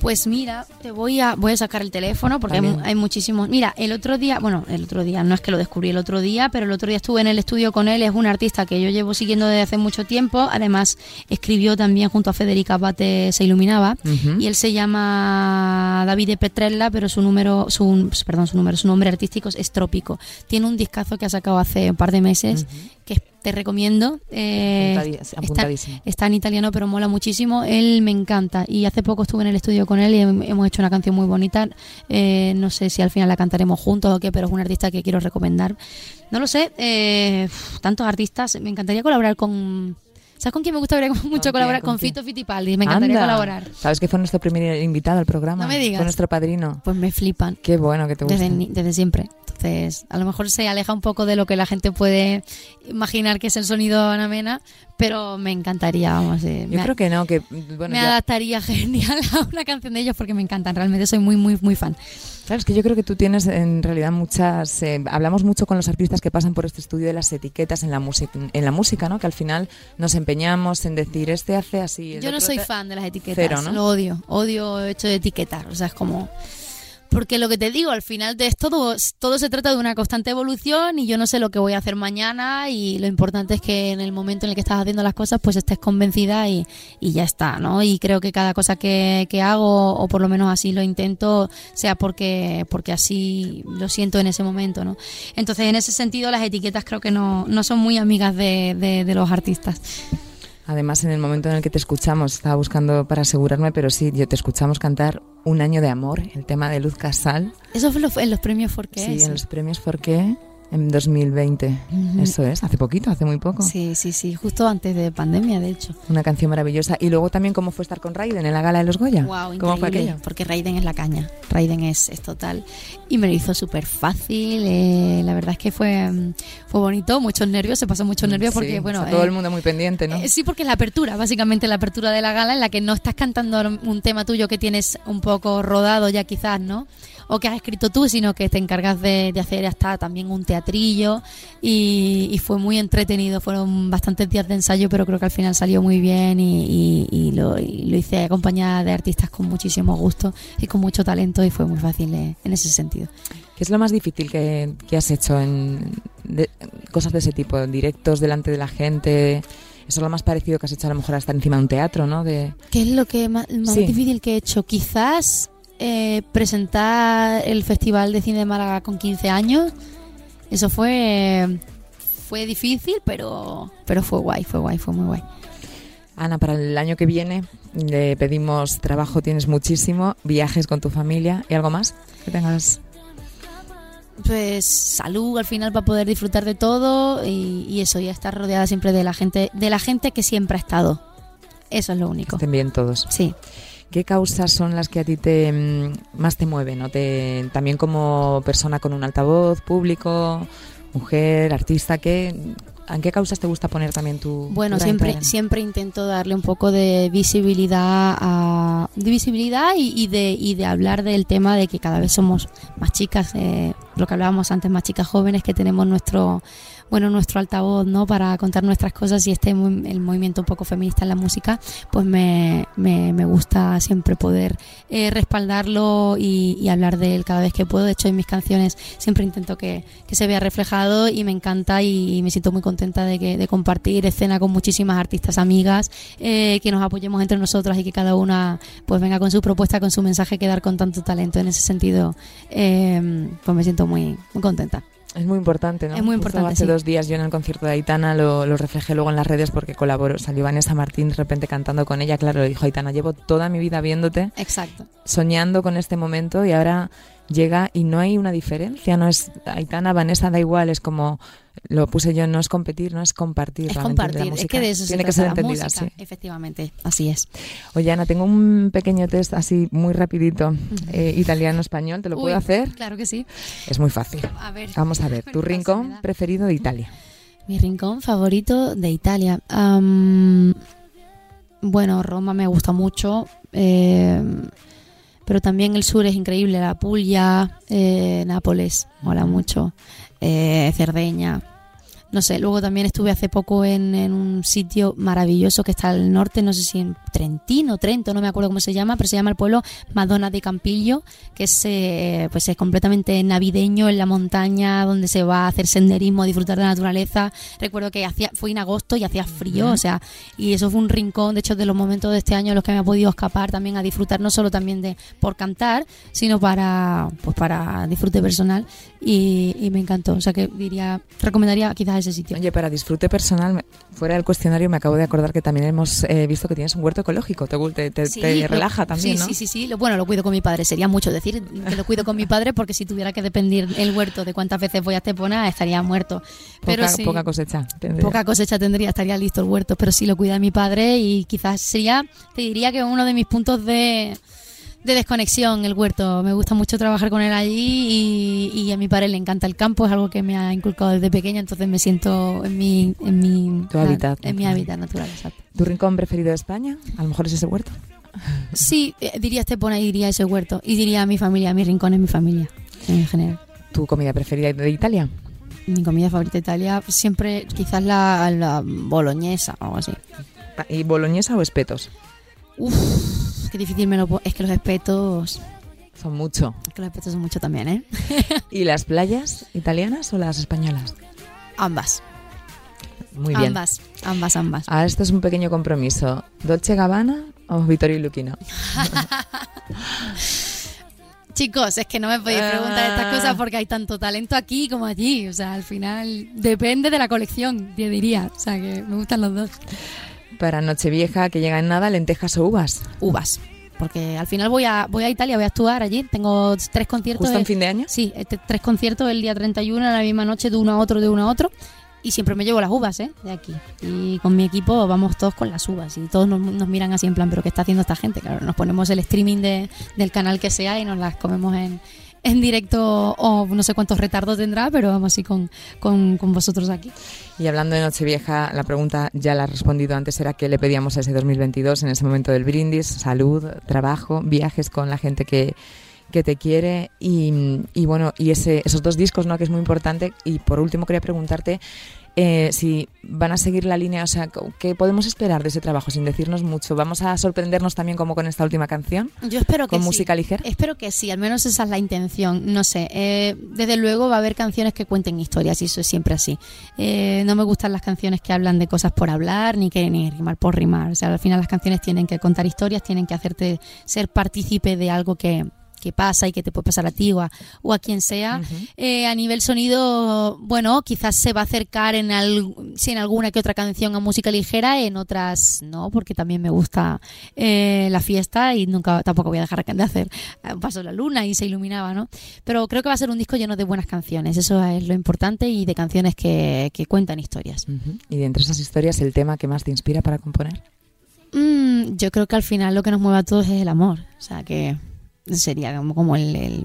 Pues mira, te voy a voy a sacar el teléfono porque hay, hay muchísimos. Mira, el otro día, bueno, el otro día no es que lo descubrí el otro día, pero el otro día estuve en el estudio con él. Es un artista que yo llevo siguiendo desde hace mucho tiempo. Además, escribió también junto a Federica Abate Se iluminaba y él se llama David Petrella, pero su número, su perdón, su número, su nombre artístico es Trópico. Tiene un discazo que ha sacado hace un par de meses que te recomiendo. Eh, está, está en italiano, pero mola muchísimo. Él me encanta y hace poco estuve en el estudio con él y hem- hemos hecho una canción muy bonita. Eh, no sé si al final la cantaremos juntos o qué, pero es un artista que quiero recomendar. No lo sé, eh, tantos artistas. Me encantaría colaborar con. ¿Sabes con quién me gustaría mucho colaborar? ¿Con Con? Fito Fitipaldi. Me encantaría Anda. colaborar. ¿Sabes que fue nuestro primer invitado al programa? No me digas. Fue nuestro padrino. Pues me flipan. Qué bueno que te gusta. Desde siempre. Entonces, a lo mejor se aleja un poco de lo que la gente puede imaginar que es el sonido Ana Mena, pero me encantaría, vamos. eh, Yo me, creo que no, que bueno, me ya- adaptaría genial a una canción de ellos porque me encantan. Realmente soy muy, muy, muy fan. Claro, es que yo creo que tú tienes en realidad muchas. eh, hablamos mucho con los artistas que pasan por este estudio de las etiquetas en la música, en la música, ¿no? Que al final nos empeñamos en decir este hace así. el Yo no soy fan de las etiquetas. Cero, ¿no? Lo odio. Odio hecho de etiquetar. O sea, es como. Porque lo que te digo, al final de todo, todo se trata de una constante evolución y yo no sé lo que voy a hacer mañana y lo importante es que en el momento en el que estás haciendo las cosas pues estés convencida y, y ya está, ¿no? Y creo que cada cosa que, que hago, o por lo menos así lo intento, sea porque, porque así lo siento en ese momento, ¿no? Entonces en ese sentido las etiquetas creo que no, no son muy amigas de, de- de los artistas. Además, en el momento en el que te escuchamos, estaba buscando para asegurarme, pero sí, yo te escuchamos cantar Un año de amor, el tema de Luz Casal. Eso fue lo- en los premios Forqué. Sí, sí. en los premios ¿Por qué? En 2020. Ujú. Eso es, hace poquito, hace muy poco. Sí, sí, sí, justo antes de pandemia, de hecho. Una canción maravillosa. Y luego también cómo fue estar con Raiden en la gala de los Goya. Wow, ¿Cómo fue aquello? Porque Raiden es la caña. Raiden es, es total. Y me lo hizo súper fácil. eh, la verdad es que fue, mm, fue bonito, muchos nervios, se pasó muchos nervios porque, Sí, bueno. todo eh, el mundo muy pendiente, ¿no? eh, sí, porque es la apertura, básicamente la apertura de la gala en la que no estás cantando un tema tuyo que tienes un poco rodado ya quizás, ¿no? O que has escrito tú, sino que te encargas de, de hacer hasta también un teatrillo y, y fue muy entretenido. Fueron bastantes días de ensayo, pero creo que al final salió muy bien y, y- y lo, hice acompañada de artistas con muchísimo gusto y con mucho talento y fue muy fácil eh, en ese sentido. ¿Qué es lo más difícil que, que has hecho en de- cosas de ese tipo? Directos delante de la gente. Eso es lo más parecido que has hecho a lo mejor hasta encima de un teatro, ¿no? De, ¿Qué es lo que más, más Sí. difícil que he hecho? Quizás eh, presentar el Festival de Cine de Málaga con 15 años. Eso fue fue difícil, pero pero fue guay, fue guay, fue muy guay. Ana, para el año que viene le pedimos trabajo, tienes muchísimo, viajes con tu familia y algo más que tengas. Pues salud al final para poder disfrutar de todo y, y eso, y estar rodeada siempre de la gente, de la gente que siempre ha estado. Eso es lo Que único. estén bien todos. Sí. ¿Qué causas son las que a ti te mm, más te mueven? ¿no? Te, también como persona con un altavoz público, mujer, artista, ¿qué, ¿en qué causas te gusta poner también tu Bueno, tu siempre, siempre intento darle un poco de visibilidad a de visibilidad y, y de y de hablar del tema de que cada vez somos más chicas, eh, lo que hablábamos antes, más chicas jóvenes que tenemos nuestro bueno nuestro altavoz, ¿no? Para contar nuestras cosas y este el movimiento un poco feminista en la música, pues me, me, me gusta siempre poder eh, respaldarlo y, hablar de él cada vez que puedo. De hecho, en mis canciones siempre intento que, que se vea reflejado y me encanta y, y me siento muy contenta de, que, de compartir escena con muchísimas artistas amigas, eh, que nos apoyemos entre nosotras y que cada una pues venga con su propuesta, con su mensaje que dar con tanto talento. En ese sentido, eh, pues me siento muy, muy contenta. Es muy importante, ¿no? Es muy Justo importante, Hace sí. dos días yo en el concierto de Aitana lo, lo reflejé luego en las redes porque colaboró. Salió Vanessa Martín de repente cantando con ella. Claro, le dijo Aitana, llevo toda mi vida viéndote, Exacto. Soñando con este momento y ahora llega y no hay una diferencia. No es Aitana, Vanessa, da igual. Es como, lo puse yo, no es competir, no es compartir. Es la compartir, es música. que de eso Tiene se que ser la entendida música, así. Efectivamente, así es. Oye, Ana, tengo un pequeño test así muy rapidito, eh, italiano-español. ¿Te lo puedo hacer? Claro que sí. Es muy fácil. A ver. Vamos a ver, tu rincón preferido de Italia. Mi rincón favorito de Italia. Bueno, Roma me gusta mucho. eh, pero también el sur es increíble. La Puglia, eh, Nápoles, mola mucho. eh, Cerdeña. No sé, luego también estuve hace poco en, en un sitio maravilloso que está al norte, no sé si en Trentino, Trento, no me acuerdo cómo se llama, pero se llama el pueblo Madonna de Campillo, que es, eh, pues es completamente navideño en la montaña, donde se va a hacer senderismo, a disfrutar de la naturaleza. Recuerdo que hacía, fue en agosto y hacía frío, o sea, y eso fue un rincón, de hecho, de los momentos de este año en los que me ha podido escapar también a disfrutar, no solo también de por cantar, sino para, pues para disfrute personal, y, y me encantó. O sea que diría, recomendaría quizás ese sitio. Oye, para disfrute personal, fuera del cuestionario me acabo de acordar que también hemos eh, visto que tienes un huerto ecológico. Te, te, te- Sí, te lo- relaja también, sí, ¿no? Sí, sí, sí. Lo, bueno, lo cuido con mi padre. Sería mucho decir que lo cuido con mi padre porque si tuviera que depender el huerto de cuántas veces voy a Estepona estaría muerto. Pero poca, sí, poca cosecha. tendría. poca cosecha tendría, estaría listo el huerto. Pero sí lo cuida mi padre y quizás sería, te diría que uno de mis puntos de, de desconexión el huerto. Me gusta mucho trabajar con él allí y, y a mi padre le encanta el campo. Es algo que me ha inculcado desde pequeña, entonces me siento en mi, en mi, Tu hábitat en mi hábitat natural. Exacto. ¿Tu rincón preferido de España? A lo mejor es ese huerto. Sí, diría Estepona y diría ese huerto. Y diría mi familia, mi rincón es mi familia, en general. ¿Tu comida preferida de Italia? Mi comida favorita de Italia, siempre quizás la, la boloñesa o algo así. Pa- ¿Y boloñesa o espetos? Uf, qué difícil me lo Es que los espetos. Son mucho. Es que los espetos son mucho también, ¿eh? ¿Y las playas italianas o las españolas? Ambas. Muy bien. Ambas, ambas, ambas. Ah, esto es un pequeño compromiso. ¿Dolce Gabbana o Vittorio Luquino? Chicos, es que no me podéis preguntar estas Ah. cosas porque hay tanto talento aquí como allí. O sea, al final depende de la colección, yo diría. O sea, que me gustan los dos. Para Nochevieja, que llega en nada, lentejas o uvas. Uvas. Porque al final voy a, voy a Italia, voy a actuar allí. Tengo tres conciertos. ¿Justo en fin de año? Sí, este, tres conciertos el día 31 a la misma noche, de uno a otro, de uno a otro. Y siempre me llevo las uvas, ¿eh? De aquí. Y con mi equipo vamos todos con las uvas. Y todos nos, nos miran así en plan, ¿pero qué está haciendo esta gente? Claro, nos ponemos el streaming de- del canal que sea y nos las comemos en, en directo o no sé cuántos retardos tendrá, pero vamos así con, con, vosotros aquí. Y hablando de Nochevieja, la pregunta ya la has respondido antes, era qué le pedíamos a ese 2022 en ese momento del brindis, salud, trabajo, viajes con la gente que, que te quiere y, y bueno, y ese, esos dos discos, ¿no? Que es muy importante. Y por último quería preguntarte eh, si van a seguir la línea, o sea, ¿qué podemos esperar de ese trabajo sin decirnos mucho? ¿Vamos a sorprendernos también como con esta última canción? Yo espero que ¿Con sí. música ligera? Espero que sí, al menos esa es la intención. No sé, eh, desde luego va a haber canciones que cuenten historias y eso es siempre así. Eh, no me gustan las canciones que hablan de cosas por hablar ni que ni rimar por rimar. O sea, al final las canciones tienen que contar historias, tienen que hacerte ser partícipe de algo que que pasa y que te puede pasar a ti o a, o a quien sea. Eh, a nivel sonido, bueno, quizás se va a acercar en, al, sí, en alguna que otra canción a música ligera, en otras no, porque también me gusta eh, la fiesta y nunca tampoco voy a dejar de hacer un paso de la luna y se iluminaba, ¿no? Pero creo que va a ser un disco lleno de buenas canciones, eso es lo importante y de canciones que, que cuentan historias. Y de entre esas historias, el tema que más te inspira para componer. Mm, yo creo que al final lo que nos mueve a todos es el amor, o sea que sería como, como el, el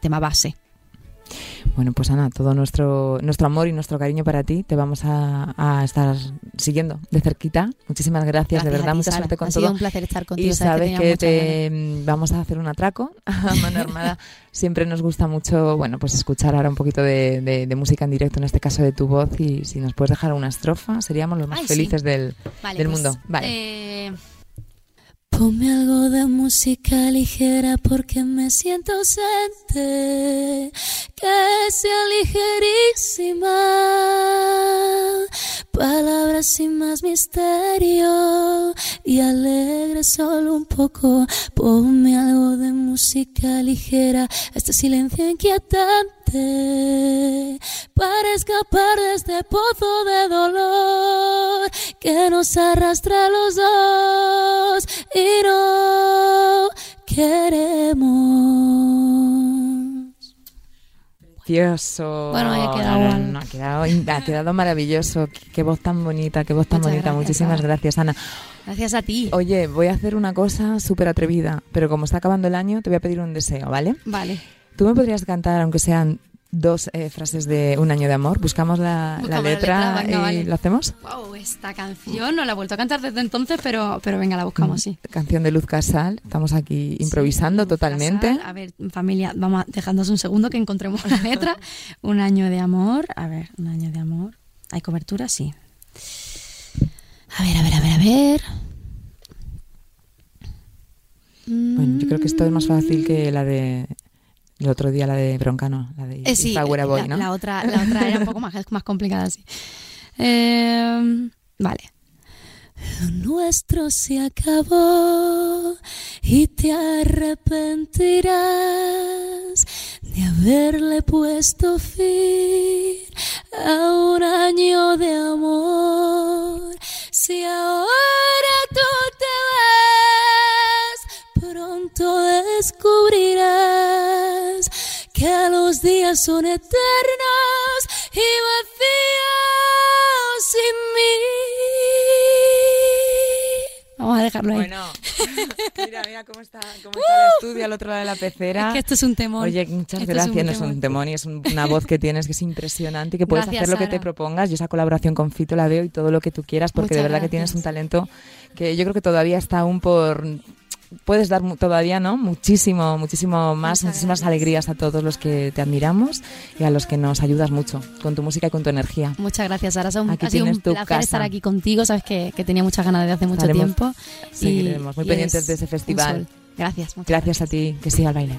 tema base. Bueno, pues Ana, todo nuestro, nuestro amor y nuestro cariño para ti te vamos a, a estar siguiendo de cerquita. Muchísimas gracias, de Gracias verdad, ti, mucha Sara. suerte con ha sido un placer estar contigo. Y sabes que te vamos a hacer un atraco a mano armada. Siempre nos gusta mucho, bueno, pues escuchar ahora un poquito de, de- de música en directo, en este caso de tu voz. Y si nos puedes dejar una estrofa, seríamos los más Ay, sí. felices del, Vale, del pues, mundo. Vale. eh, Ponme algo de música ligera porque me siento ausente, que sea ligerísima, palabras sin más misterio y alegre solo un poco. Ponme algo de música ligera, este silencio inquietante, para escapar de este pozo de dolor que nos arrastra a los dos y no queremos. Precioso. Bueno, ha quedado No, no, mal. no, ha, quedado, ha quedado maravilloso. Qué, voz tan bonita, qué voz tan Muchas bonita. gracias, Muchísimas gracias, Ana. Gracias a ti. Oye, voy a hacer una cosa súper atrevida, pero como está acabando el año, te voy a pedir un deseo, ¿vale? Vale. ¿Tú me podrías cantar, aunque sean dos eh, frases de Un año de amor? Buscamos la, la Buscamos la letra, letra, venga, y vale. lo hacemos. Wow, esta canción no la he vuelto a cantar desde entonces, pero, pero venga, la buscamos, sí. Canción de Luz Casal. Estamos aquí improvisando Sí, totalmente. Casal. A ver, familia, vamos a dejándonos un segundo que encontremos la letra. un año de amor. A ver, un año de amor. ¿Hay cobertura? Sí. A ver, a ver, a ver, a ver. Bueno, yo creo que esto es más fácil que la de el otro día, la de Broncano, la de Eh, sí, a Boy, la, ¿no? la otra, la otra era un poco más, más complicada, sí. Eh, vale. Lo nuestro se acabó y te arrepentirás de haberle puesto fin a un año de amor. Si ahora tú te vas, pronto descubrirás que los días son eternos y vacíos sin mí. Vamos a dejarlo ahí. Bueno, mira, mira cómo está, cómo está el estudio al otro lado de la pecera. Es que esto es un temor. Oye, muchas Esto es gracias. un no es un temor. y es un- una voz que tienes que es impresionante y que puedes Gracias, hacer lo que Sara. te propongas. Yo esa colaboración con Fito la veo y todo lo que tú quieras porque de Muchas verdad que tienes gracias. un talento que yo creo que todavía está aún por puedes dar todavía, ¿no? Muchísimo, muchísimo más, Muchas muchísimas gracias. alegrías a todos los que te admiramos y a los que nos ayudas mucho con tu música y con tu energía. Muchas gracias, Sara. Un- Aquí ha sido un placer casa. estar aquí contigo. Sabes que, que tenía muchas ganas de hace mucho Estaremos- tiempo. y- seguiremos muy y pendientes de ese festival. Gracias. muchas Gracias a ti, que siga el baile.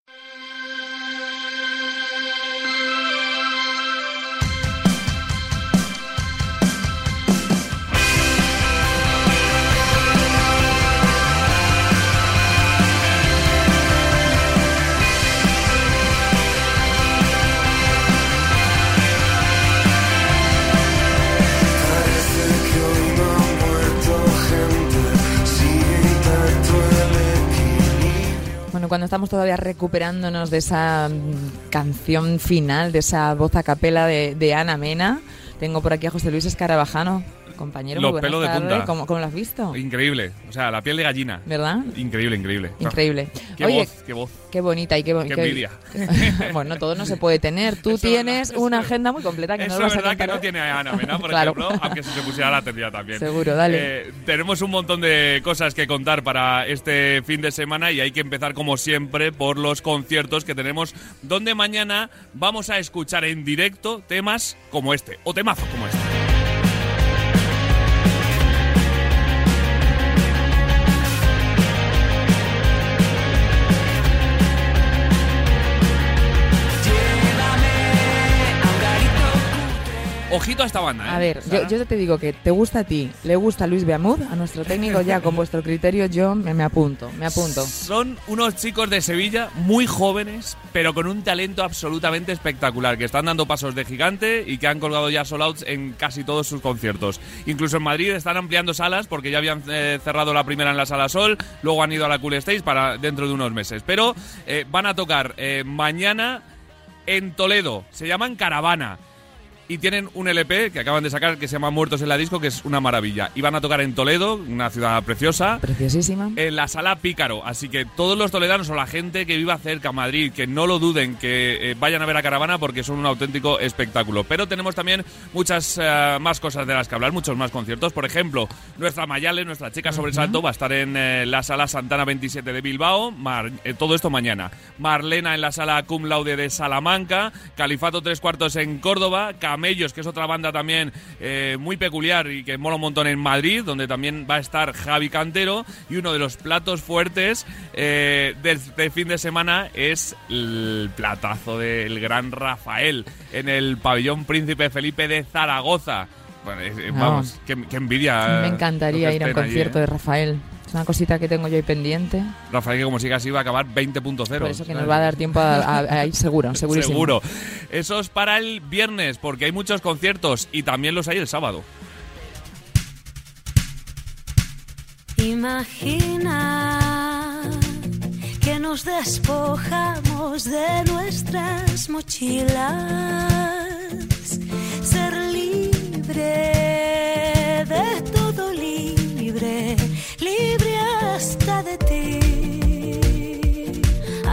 Cuando estamos todavía recuperándonos de esa mm, canción final, de esa voz a capela de, de Ana Mena, tengo por aquí a José Luis Escarabajano, compañero. Los muy pelos de punta. ¿Cómo, cómo lo has visto? Increíble. O sea, la piel de gallina. ¿Verdad? Increíble, increíble. Increíble. Qué Oye, voz, qué voz. qué bonita y qué bonita. Qué envidia. bueno, todo no se puede tener. Tú Eso es tienes una agenda muy completa que no Eso lo es vas a verdad que contar no tiene a Ana Mena, por Claro. ejemplo, aunque si se pusiera la tendría también. Seguro, dale. Eh, tenemos un montón de cosas que contar para este fin de semana y hay que empezar como siempre por los conciertos que tenemos donde mañana vamos a escuchar en directo temas como este o temazos como este. Ojito a esta banda, ¿eh? A ver, yo, te digo que te gusta a ti, le gusta a Luis Beamud, a nuestro técnico ya con vuestro criterio yo me, me apunto, me apunto. Son unos chicos de Sevilla muy jóvenes, pero con un talento absolutamente espectacular, que están dando pasos de gigante y que han colgado ya sold outs en casi todos sus conciertos. Incluso en Madrid están ampliando salas porque ya habían eh, cerrado la primera en la Sala Sol, luego han ido a la Cool Stage para dentro de unos meses. Pero eh, van a tocar eh, mañana en Toledo, se llaman Caravana. Y tienen un LP que acaban de sacar que se llama Muertos en la Disco, que es una maravilla. Y van a tocar en Toledo, una ciudad preciosa Preciosísima. en la sala Pícaro. Así que todos los toledanos o la gente que viva cerca a Madrid, que no lo duden, que eh, vayan a ver a Caravana porque son un auténtico espectáculo. Pero tenemos también muchas eh, más cosas de las que hablar, muchos más conciertos. Por ejemplo, nuestra Mayale, nuestra chica sobresalto, va a estar en eh, la sala Santana 27 de Bilbao. Mar- todo esto mañana. Marlena en la sala Cum Laude de Salamanca. Califato Tres Cuartos en Córdoba. Camellos, que es otra banda también eh, muy peculiar y que mola un montón en Madrid, donde también va a estar Javi Cantero. Y uno de los platos fuertes eh, del, del fin de semana es el platazo del gran Rafael en el pabellón Príncipe Felipe de Zaragoza. Bueno, No. vamos, qué, qué envidia. me que ir a un allí, concierto ¿eh? de Rafael. Es una cosita que tengo yo ahí pendiente. Rafael, que como siga así va a acabar 20.0. Por eso que nos va a dar tiempo a, a- a ir seguro, segurísimo. Seguro. Eso es para el viernes, porque hay muchos conciertos y también los hay el sábado. Imagina que nos despojamos de nuestras mochilas, ser libre de todo libre, libre hasta de ti.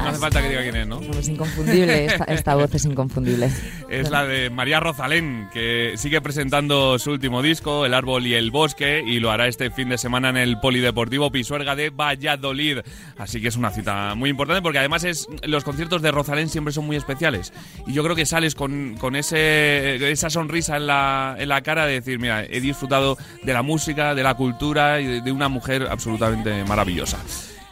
No hace falta que diga quién es, ¿no? Es inconfundible, esta, esta voz es inconfundible. Es la de María Rosalén, que sigue presentando su último disco, El Árbol y el Bosque, y lo hará este fin de semana en el Polideportivo Pisuerga de Valladolid. Así que es una cita muy importante porque además es los conciertos de Rosalén siempre son muy especiales. Y yo creo que sales con, con ese, esa sonrisa en la, en la cara de decir, mira, he disfrutado de la música, de la cultura y de, de una mujer absolutamente maravillosa.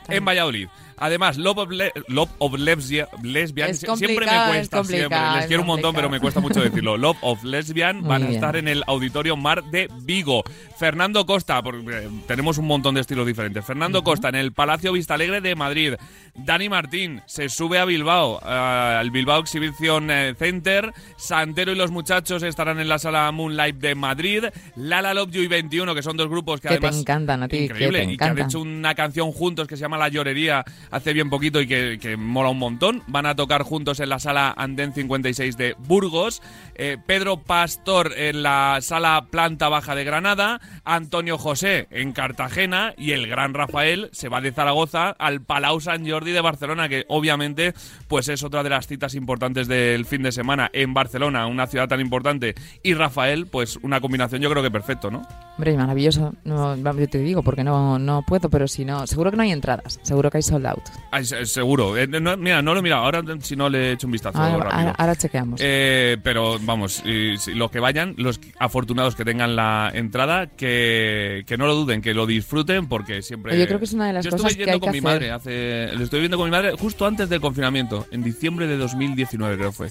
En Valladolid. Además, Love of, Le- Love of Lesbia- Lesbian Es siempre me cuesta, siempre. Les es quiero un montón, pero me cuesta mucho decirlo. Love of Lesbian Muy van a estar en el Auditorio Mar de Vigo. Fernando Costa, porque eh, tenemos un montón de estilos diferentes. Fernando Costa en el Palacio Vistalegre de Madrid. Dani Martín se sube a Bilbao, eh, al Bilbao Exhibition eh, Center. Santero y los muchachos estarán en la sala Moonlight de Madrid. Lala Love You y 21, que son dos grupos que, Que te además. encantan a ti, que Increíble. te y que han hecho una canción juntos que se llama La Llorería hace bien poquito y que, mola un montón. Van a tocar juntos en la sala Andén 56 de Burgos. Eh, Pedro Pastor en la sala Planta Baja de Granada. Antonio José en Cartagena. Y el gran Rafael se va de Zaragoza al Palau San Jordi de Barcelona, que obviamente pues es otra de las citas importantes del fin de semana en Barcelona, una ciudad tan importante. Y Rafael, pues una combinación yo creo que perfecto, ¿no? Hombre, maravilloso. Yo te digo, porque no, no puedo, pero si no, seguro que no hay entradas. Seguro que hay sold Ay, se- seguro. Eh, no, mira, no lo he mirado. Ahora si no le he hecho un vistazo Ahora, rápido. ahora- ahora chequeamos. Eh, pero vamos, y si- los que vayan, los afortunados que tengan la entrada, que, que no lo duden, que lo disfruten, porque siempre. Yo creo que es una de las Yo cosas estuve que hay con que mi hacer. madre hace. Lo estoy viendo con mi madre justo antes del confinamiento, en diciembre de 2019, creo fue.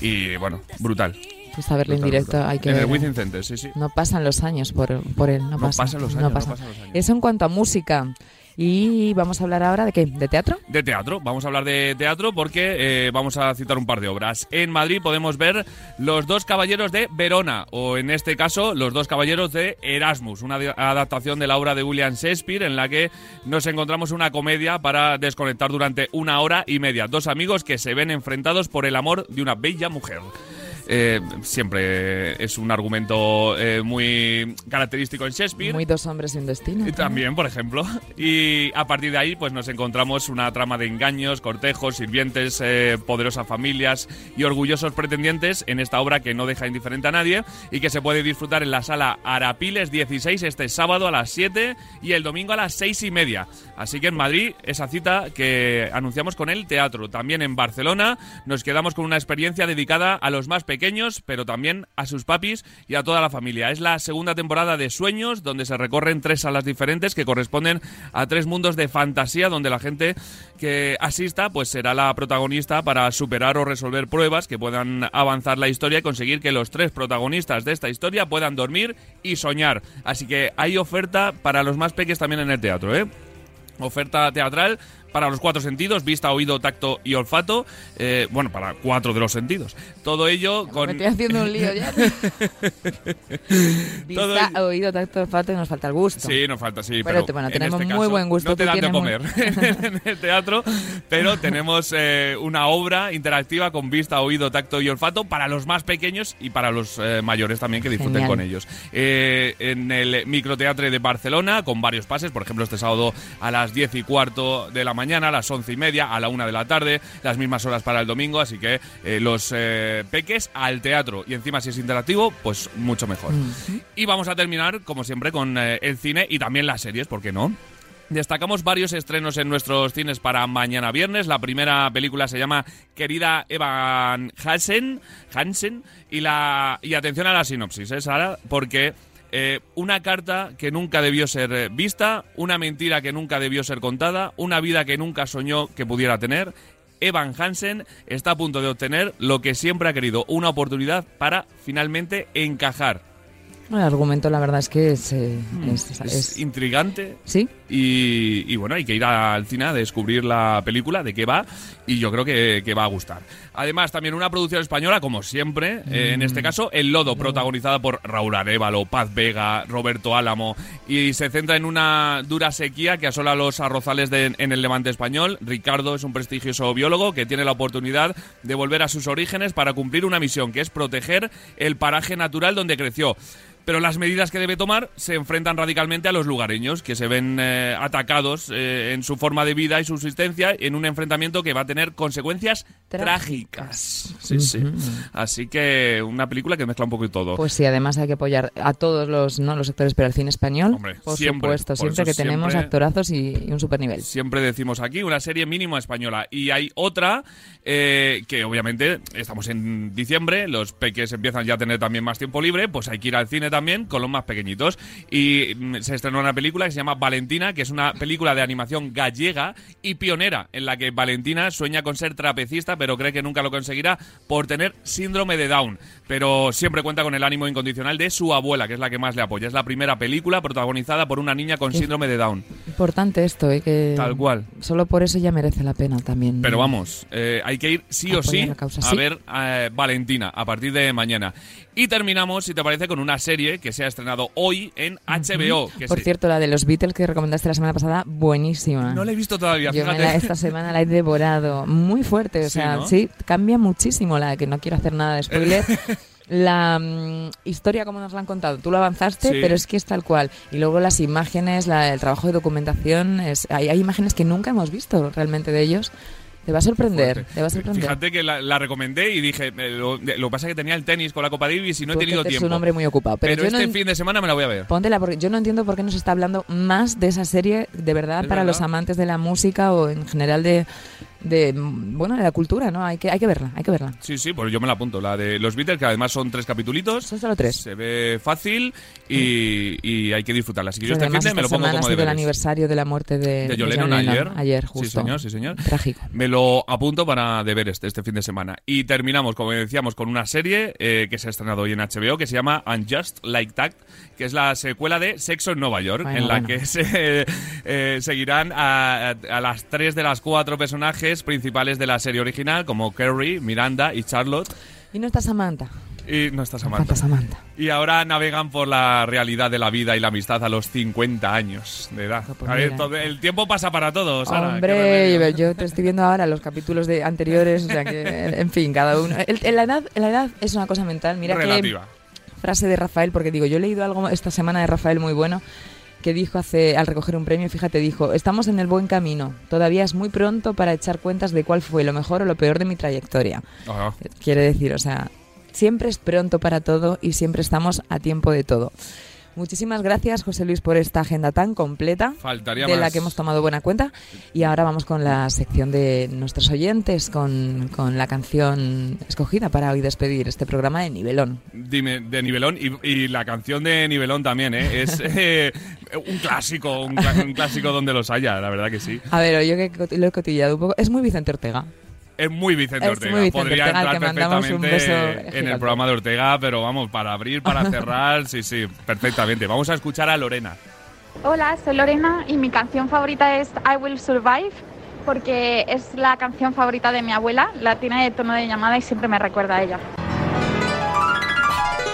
Y bueno, brutal. Pues a verlo en directo hay que En el ver. Within Center, sí, sí. No pasan los años por, por él, no, No pasan, pasan los años, no pasan los años. Eso en cuanto a música. Y vamos a hablar ahora de qué? ¿De teatro? De teatro, vamos a hablar de teatro porque eh, vamos a citar un par de obras. En Madrid podemos ver Los dos caballeros de Verona, o en este caso, Los dos caballeros de Erasmus, una adaptación de la obra de William Shakespeare en la que nos encontramos una comedia para desconectar durante una hora y media. Dos amigos que se ven enfrentados por el amor de una bella mujer. Eh, siempre es un argumento eh, muy característico en Shakespeare. Muy dos hombres un destino. Y También, por ejemplo. Y a partir de ahí, pues nos encontramos una trama de engaños, cortejos, sirvientes, eh, poderosas familias y orgullosos pretendientes en esta obra que no deja indiferente a nadie y que se puede disfrutar en la sala Arapiles 16 este sábado a las 7 y el domingo a las 6 y media. Así que en Madrid, esa cita que anunciamos con el teatro. También en Barcelona nos quedamos con una experiencia dedicada a los más pequeños, pero también a sus papis y a toda la familia. Es la segunda temporada de Sueños, donde se recorren tres salas diferentes que corresponden a tres mundos de fantasía, donde la gente que asista pues será la protagonista para superar o resolver pruebas que puedan avanzar la historia y conseguir que los tres protagonistas de esta historia puedan dormir y soñar. Así que hay oferta para los más pequeños también en el teatro, ¿eh? Oferta teatral para los cuatro sentidos, vista, oído, tacto y olfato. eh, bueno, para cuatro de los sentidos. Todo ello con... Me estoy haciendo un lío ya. Todo Vista, el- oído, tacto, olfato y nos falta el gusto. Sí, nos falta, sí. Pero Pero, bueno, en tenemos este muy caso buen gusto, No te dan de comer en el teatro, pero tenemos eh, una obra interactiva con vista, oído, tacto y olfato para los más pequeños y para los eh, mayores también que disfruten Genial. con ellos. En el microteatre de Barcelona, con varios pases, por ejemplo, este sábado a las 10 y cuarto de la mañana, a las 11 y media, a la 1 de la tarde, las mismas horas para el domingo, así que eh, los eh, peques al teatro. Y encima, si es interactivo, pues mucho mejor. Y vamos a terminar, como siempre, con eh, el cine y también las series, ¿por qué no? Destacamos varios estrenos en nuestros cines para mañana viernes. La primera película se llama Querida Evan Hansen, Hansen y, la, y atención a la sinopsis, ¿eh, Sara? Porque eh, una carta que nunca debió ser eh, vista, una mentira que nunca debió ser contada, una vida que nunca soñó que pudiera tener. Evan Hansen está a punto de obtener lo que siempre ha querido, una oportunidad para finalmente encajar El argumento, la verdad es que es. eh, es- Es, es- intrigante ¿Sí? y, y bueno, hay que ir al cine a descubrir la película, de qué va, y yo creo que, que va a gustar. Además, también una producción española, como siempre, eh, en este caso, El Lodo, protagonizada por Raúl Arevalo, Paz Vega, Roberto Álamo, y se centra en una dura sequía que asola los arrozales de- en el levante español. Ricardo es un prestigioso biólogo que tiene la oportunidad de volver a sus orígenes para cumplir una misión, que es proteger el paraje natural donde creció. Pero las medidas que debe tomar se enfrentan radicalmente a los lugareños, que se ven eh, atacados eh, en su forma de vida y subsistencia en un enfrentamiento que va a tener consecuencias trágicas. Sí, sí. Así que una película que mezcla un poco y todo. Pues sí, además hay que apoyar a todos los, ¿no? los sectores, pero el cine español, Hombre, por siempre, supuesto, siempre que tenemos siempre- actorazos y, y un super nivel. Siempre decimos aquí una serie mínima española. Y hay otra eh, que obviamente estamos en diciembre, los peques empiezan ya a tener también más tiempo libre, pues hay que ir al cine también con los más pequeñitos. Y mm, se estrenó una película que se llama Valentina, que es una película de animación gallega y pionera, en la que Valentina sueña con ser trapecista, pero cree que nunca lo conseguirá por tener síndrome de Down. Pero siempre cuenta con el ánimo incondicional de su abuela, que es la que más le apoya. Es la primera película protagonizada por una niña con síndrome de Down. Importante esto, ¿eh? que Tal cual. solo por eso ya merece la pena también. Pero vamos, eh, hay que ir sí o sí a sí. ver eh, Valentina a partir de mañana. Y terminamos, si te parece, con una serie que se ha estrenado hoy en HBO. Que Por se- cierto, la de los Beatles que recomendaste la semana pasada, buenísima. No la he visto todavía, Yo me fíjate. la- esta semana la he devorado. Muy fuerte, o Sí, sea, ¿no? sí, cambia muchísimo la que no quiero hacer nada de spoiler. La mm, historia como nos la han contado, tú lo avanzaste, Sí. pero es que es tal cual. Y luego las imágenes, la- el trabajo de documentación, es, hay, hay imágenes que nunca hemos visto realmente de ellos. Te va a sorprender, te va a sorprender. Fíjate que la, la recomendé y dije, eh, lo, lo que pasa es que tenía el tenis con la Copa Davis y no he es tenido tiempo. un hombre muy ocupado, pero, pero yo no este fin de semana me la voy a ver. Póntela, porque yo no entiendo por qué no se está hablando más de esa serie, de verdad, Es para verdad. los amantes de la música o en general de, de mm, bueno, de la cultura, ¿no? Hay que, hay que verla, hay que verla. Sí, sí, pues yo me la apunto. La de los Beatles, que además son tres capitulitos. Son solo tres. Se ve fácil y, y hay que disfrutarla. Así que yo Pues este fin de me lo pongo como sido el aniversario de la muerte de, De John de Lennon ayer. Ayer, Sí, justo. señor, sí, señor. Trágico. Me lo apunto para deber este, este fin de semana. Y terminamos, como decíamos, con una serie eh, que se ha estrenado hoy en HBO que se llama Unjust Like That, que es la secuela de Sexo en Nueva York, Bueno, en la bueno. que se eh, seguirán a, a las tres de las cuatro personajes principales de la serie original, como Carrie, Miranda y Charlotte. Y no está Samantha. Y no está Samantha. Samantha. Y ahora navegan por la realidad de la vida y la amistad a los 50 años de edad. Pues A ver, todo- el tiempo pasa para todos. Sara, Hombre, yo te estoy viendo ahora los capítulos de anteriores, o sea que, en fin, cada uno. El- el- la, edad, la edad es una cosa mental. Mira que Relativa. Frase de Rafael, porque digo, yo he leído algo esta semana de Rafael muy bueno que dijo hace al recoger un premio, fíjate, dijo, estamos en el buen camino, todavía es muy pronto para echar cuentas de cuál fue lo mejor o lo peor de mi trayectoria. Ajá. Quiere decir, o sea, siempre es pronto para todo y siempre estamos a tiempo de todo. Muchísimas gracias, José Luis, por esta agenda tan completa Faltaría de la que hemos tomado buena cuenta. Y ahora vamos con la sección de nuestros oyentes, con, con la canción escogida para hoy despedir este programa de Nivelón. Dime, de Nivelón y, y la canción de Nivelón también, ¿eh? Es eh, un clásico, un, clásico donde los haya, la verdad que sí. A ver, yo que lo he cotillado un poco. Es muy Vicente Ortega. Es muy Vicente Es Ortega. muy Vicente Podría Ortega, entrar perfectamente en el programa de Ortega, pero vamos, para abrir, para cerrar, sí, sí, perfectamente. Vamos a escuchar a Lorena. Hola, soy Lorena y mi canción favorita es I Will Survive porque es la canción favorita de mi abuela, la tiene de tono de llamada y siempre me recuerda a ella.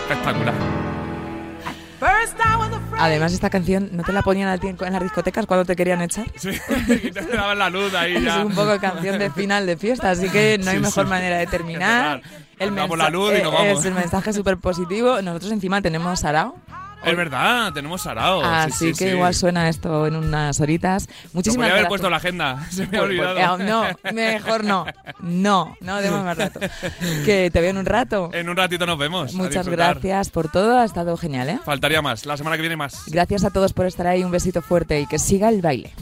Espectacular. Además, esta canción no te la ponían a ti en en las discotecas cuando te querían echar. Sí, y te daban la luz ahí Es ya. un poco canción de final de fiesta, así que no hay Sí, mejor sí. manera de terminar. Es verdad. Damos la luz y nos eh, vamos. Es el mensaje súper positivo. Nosotros encima tenemos Sarao. Es verdad, tenemos Sarao. Así que igual suena esto en unas horitas. Muchísimas gracias. haber puesto la agenda, se me ha olvidado. no, mejor no. No, no demos más rato. Que te veo en un rato. En un ratito nos vemos. Muchas gracias por todo, ha estado genial, ¿eh? Faltaría más, la semana que viene más. Gracias a todos por estar ahí, un besito fuerte y que siga el baile.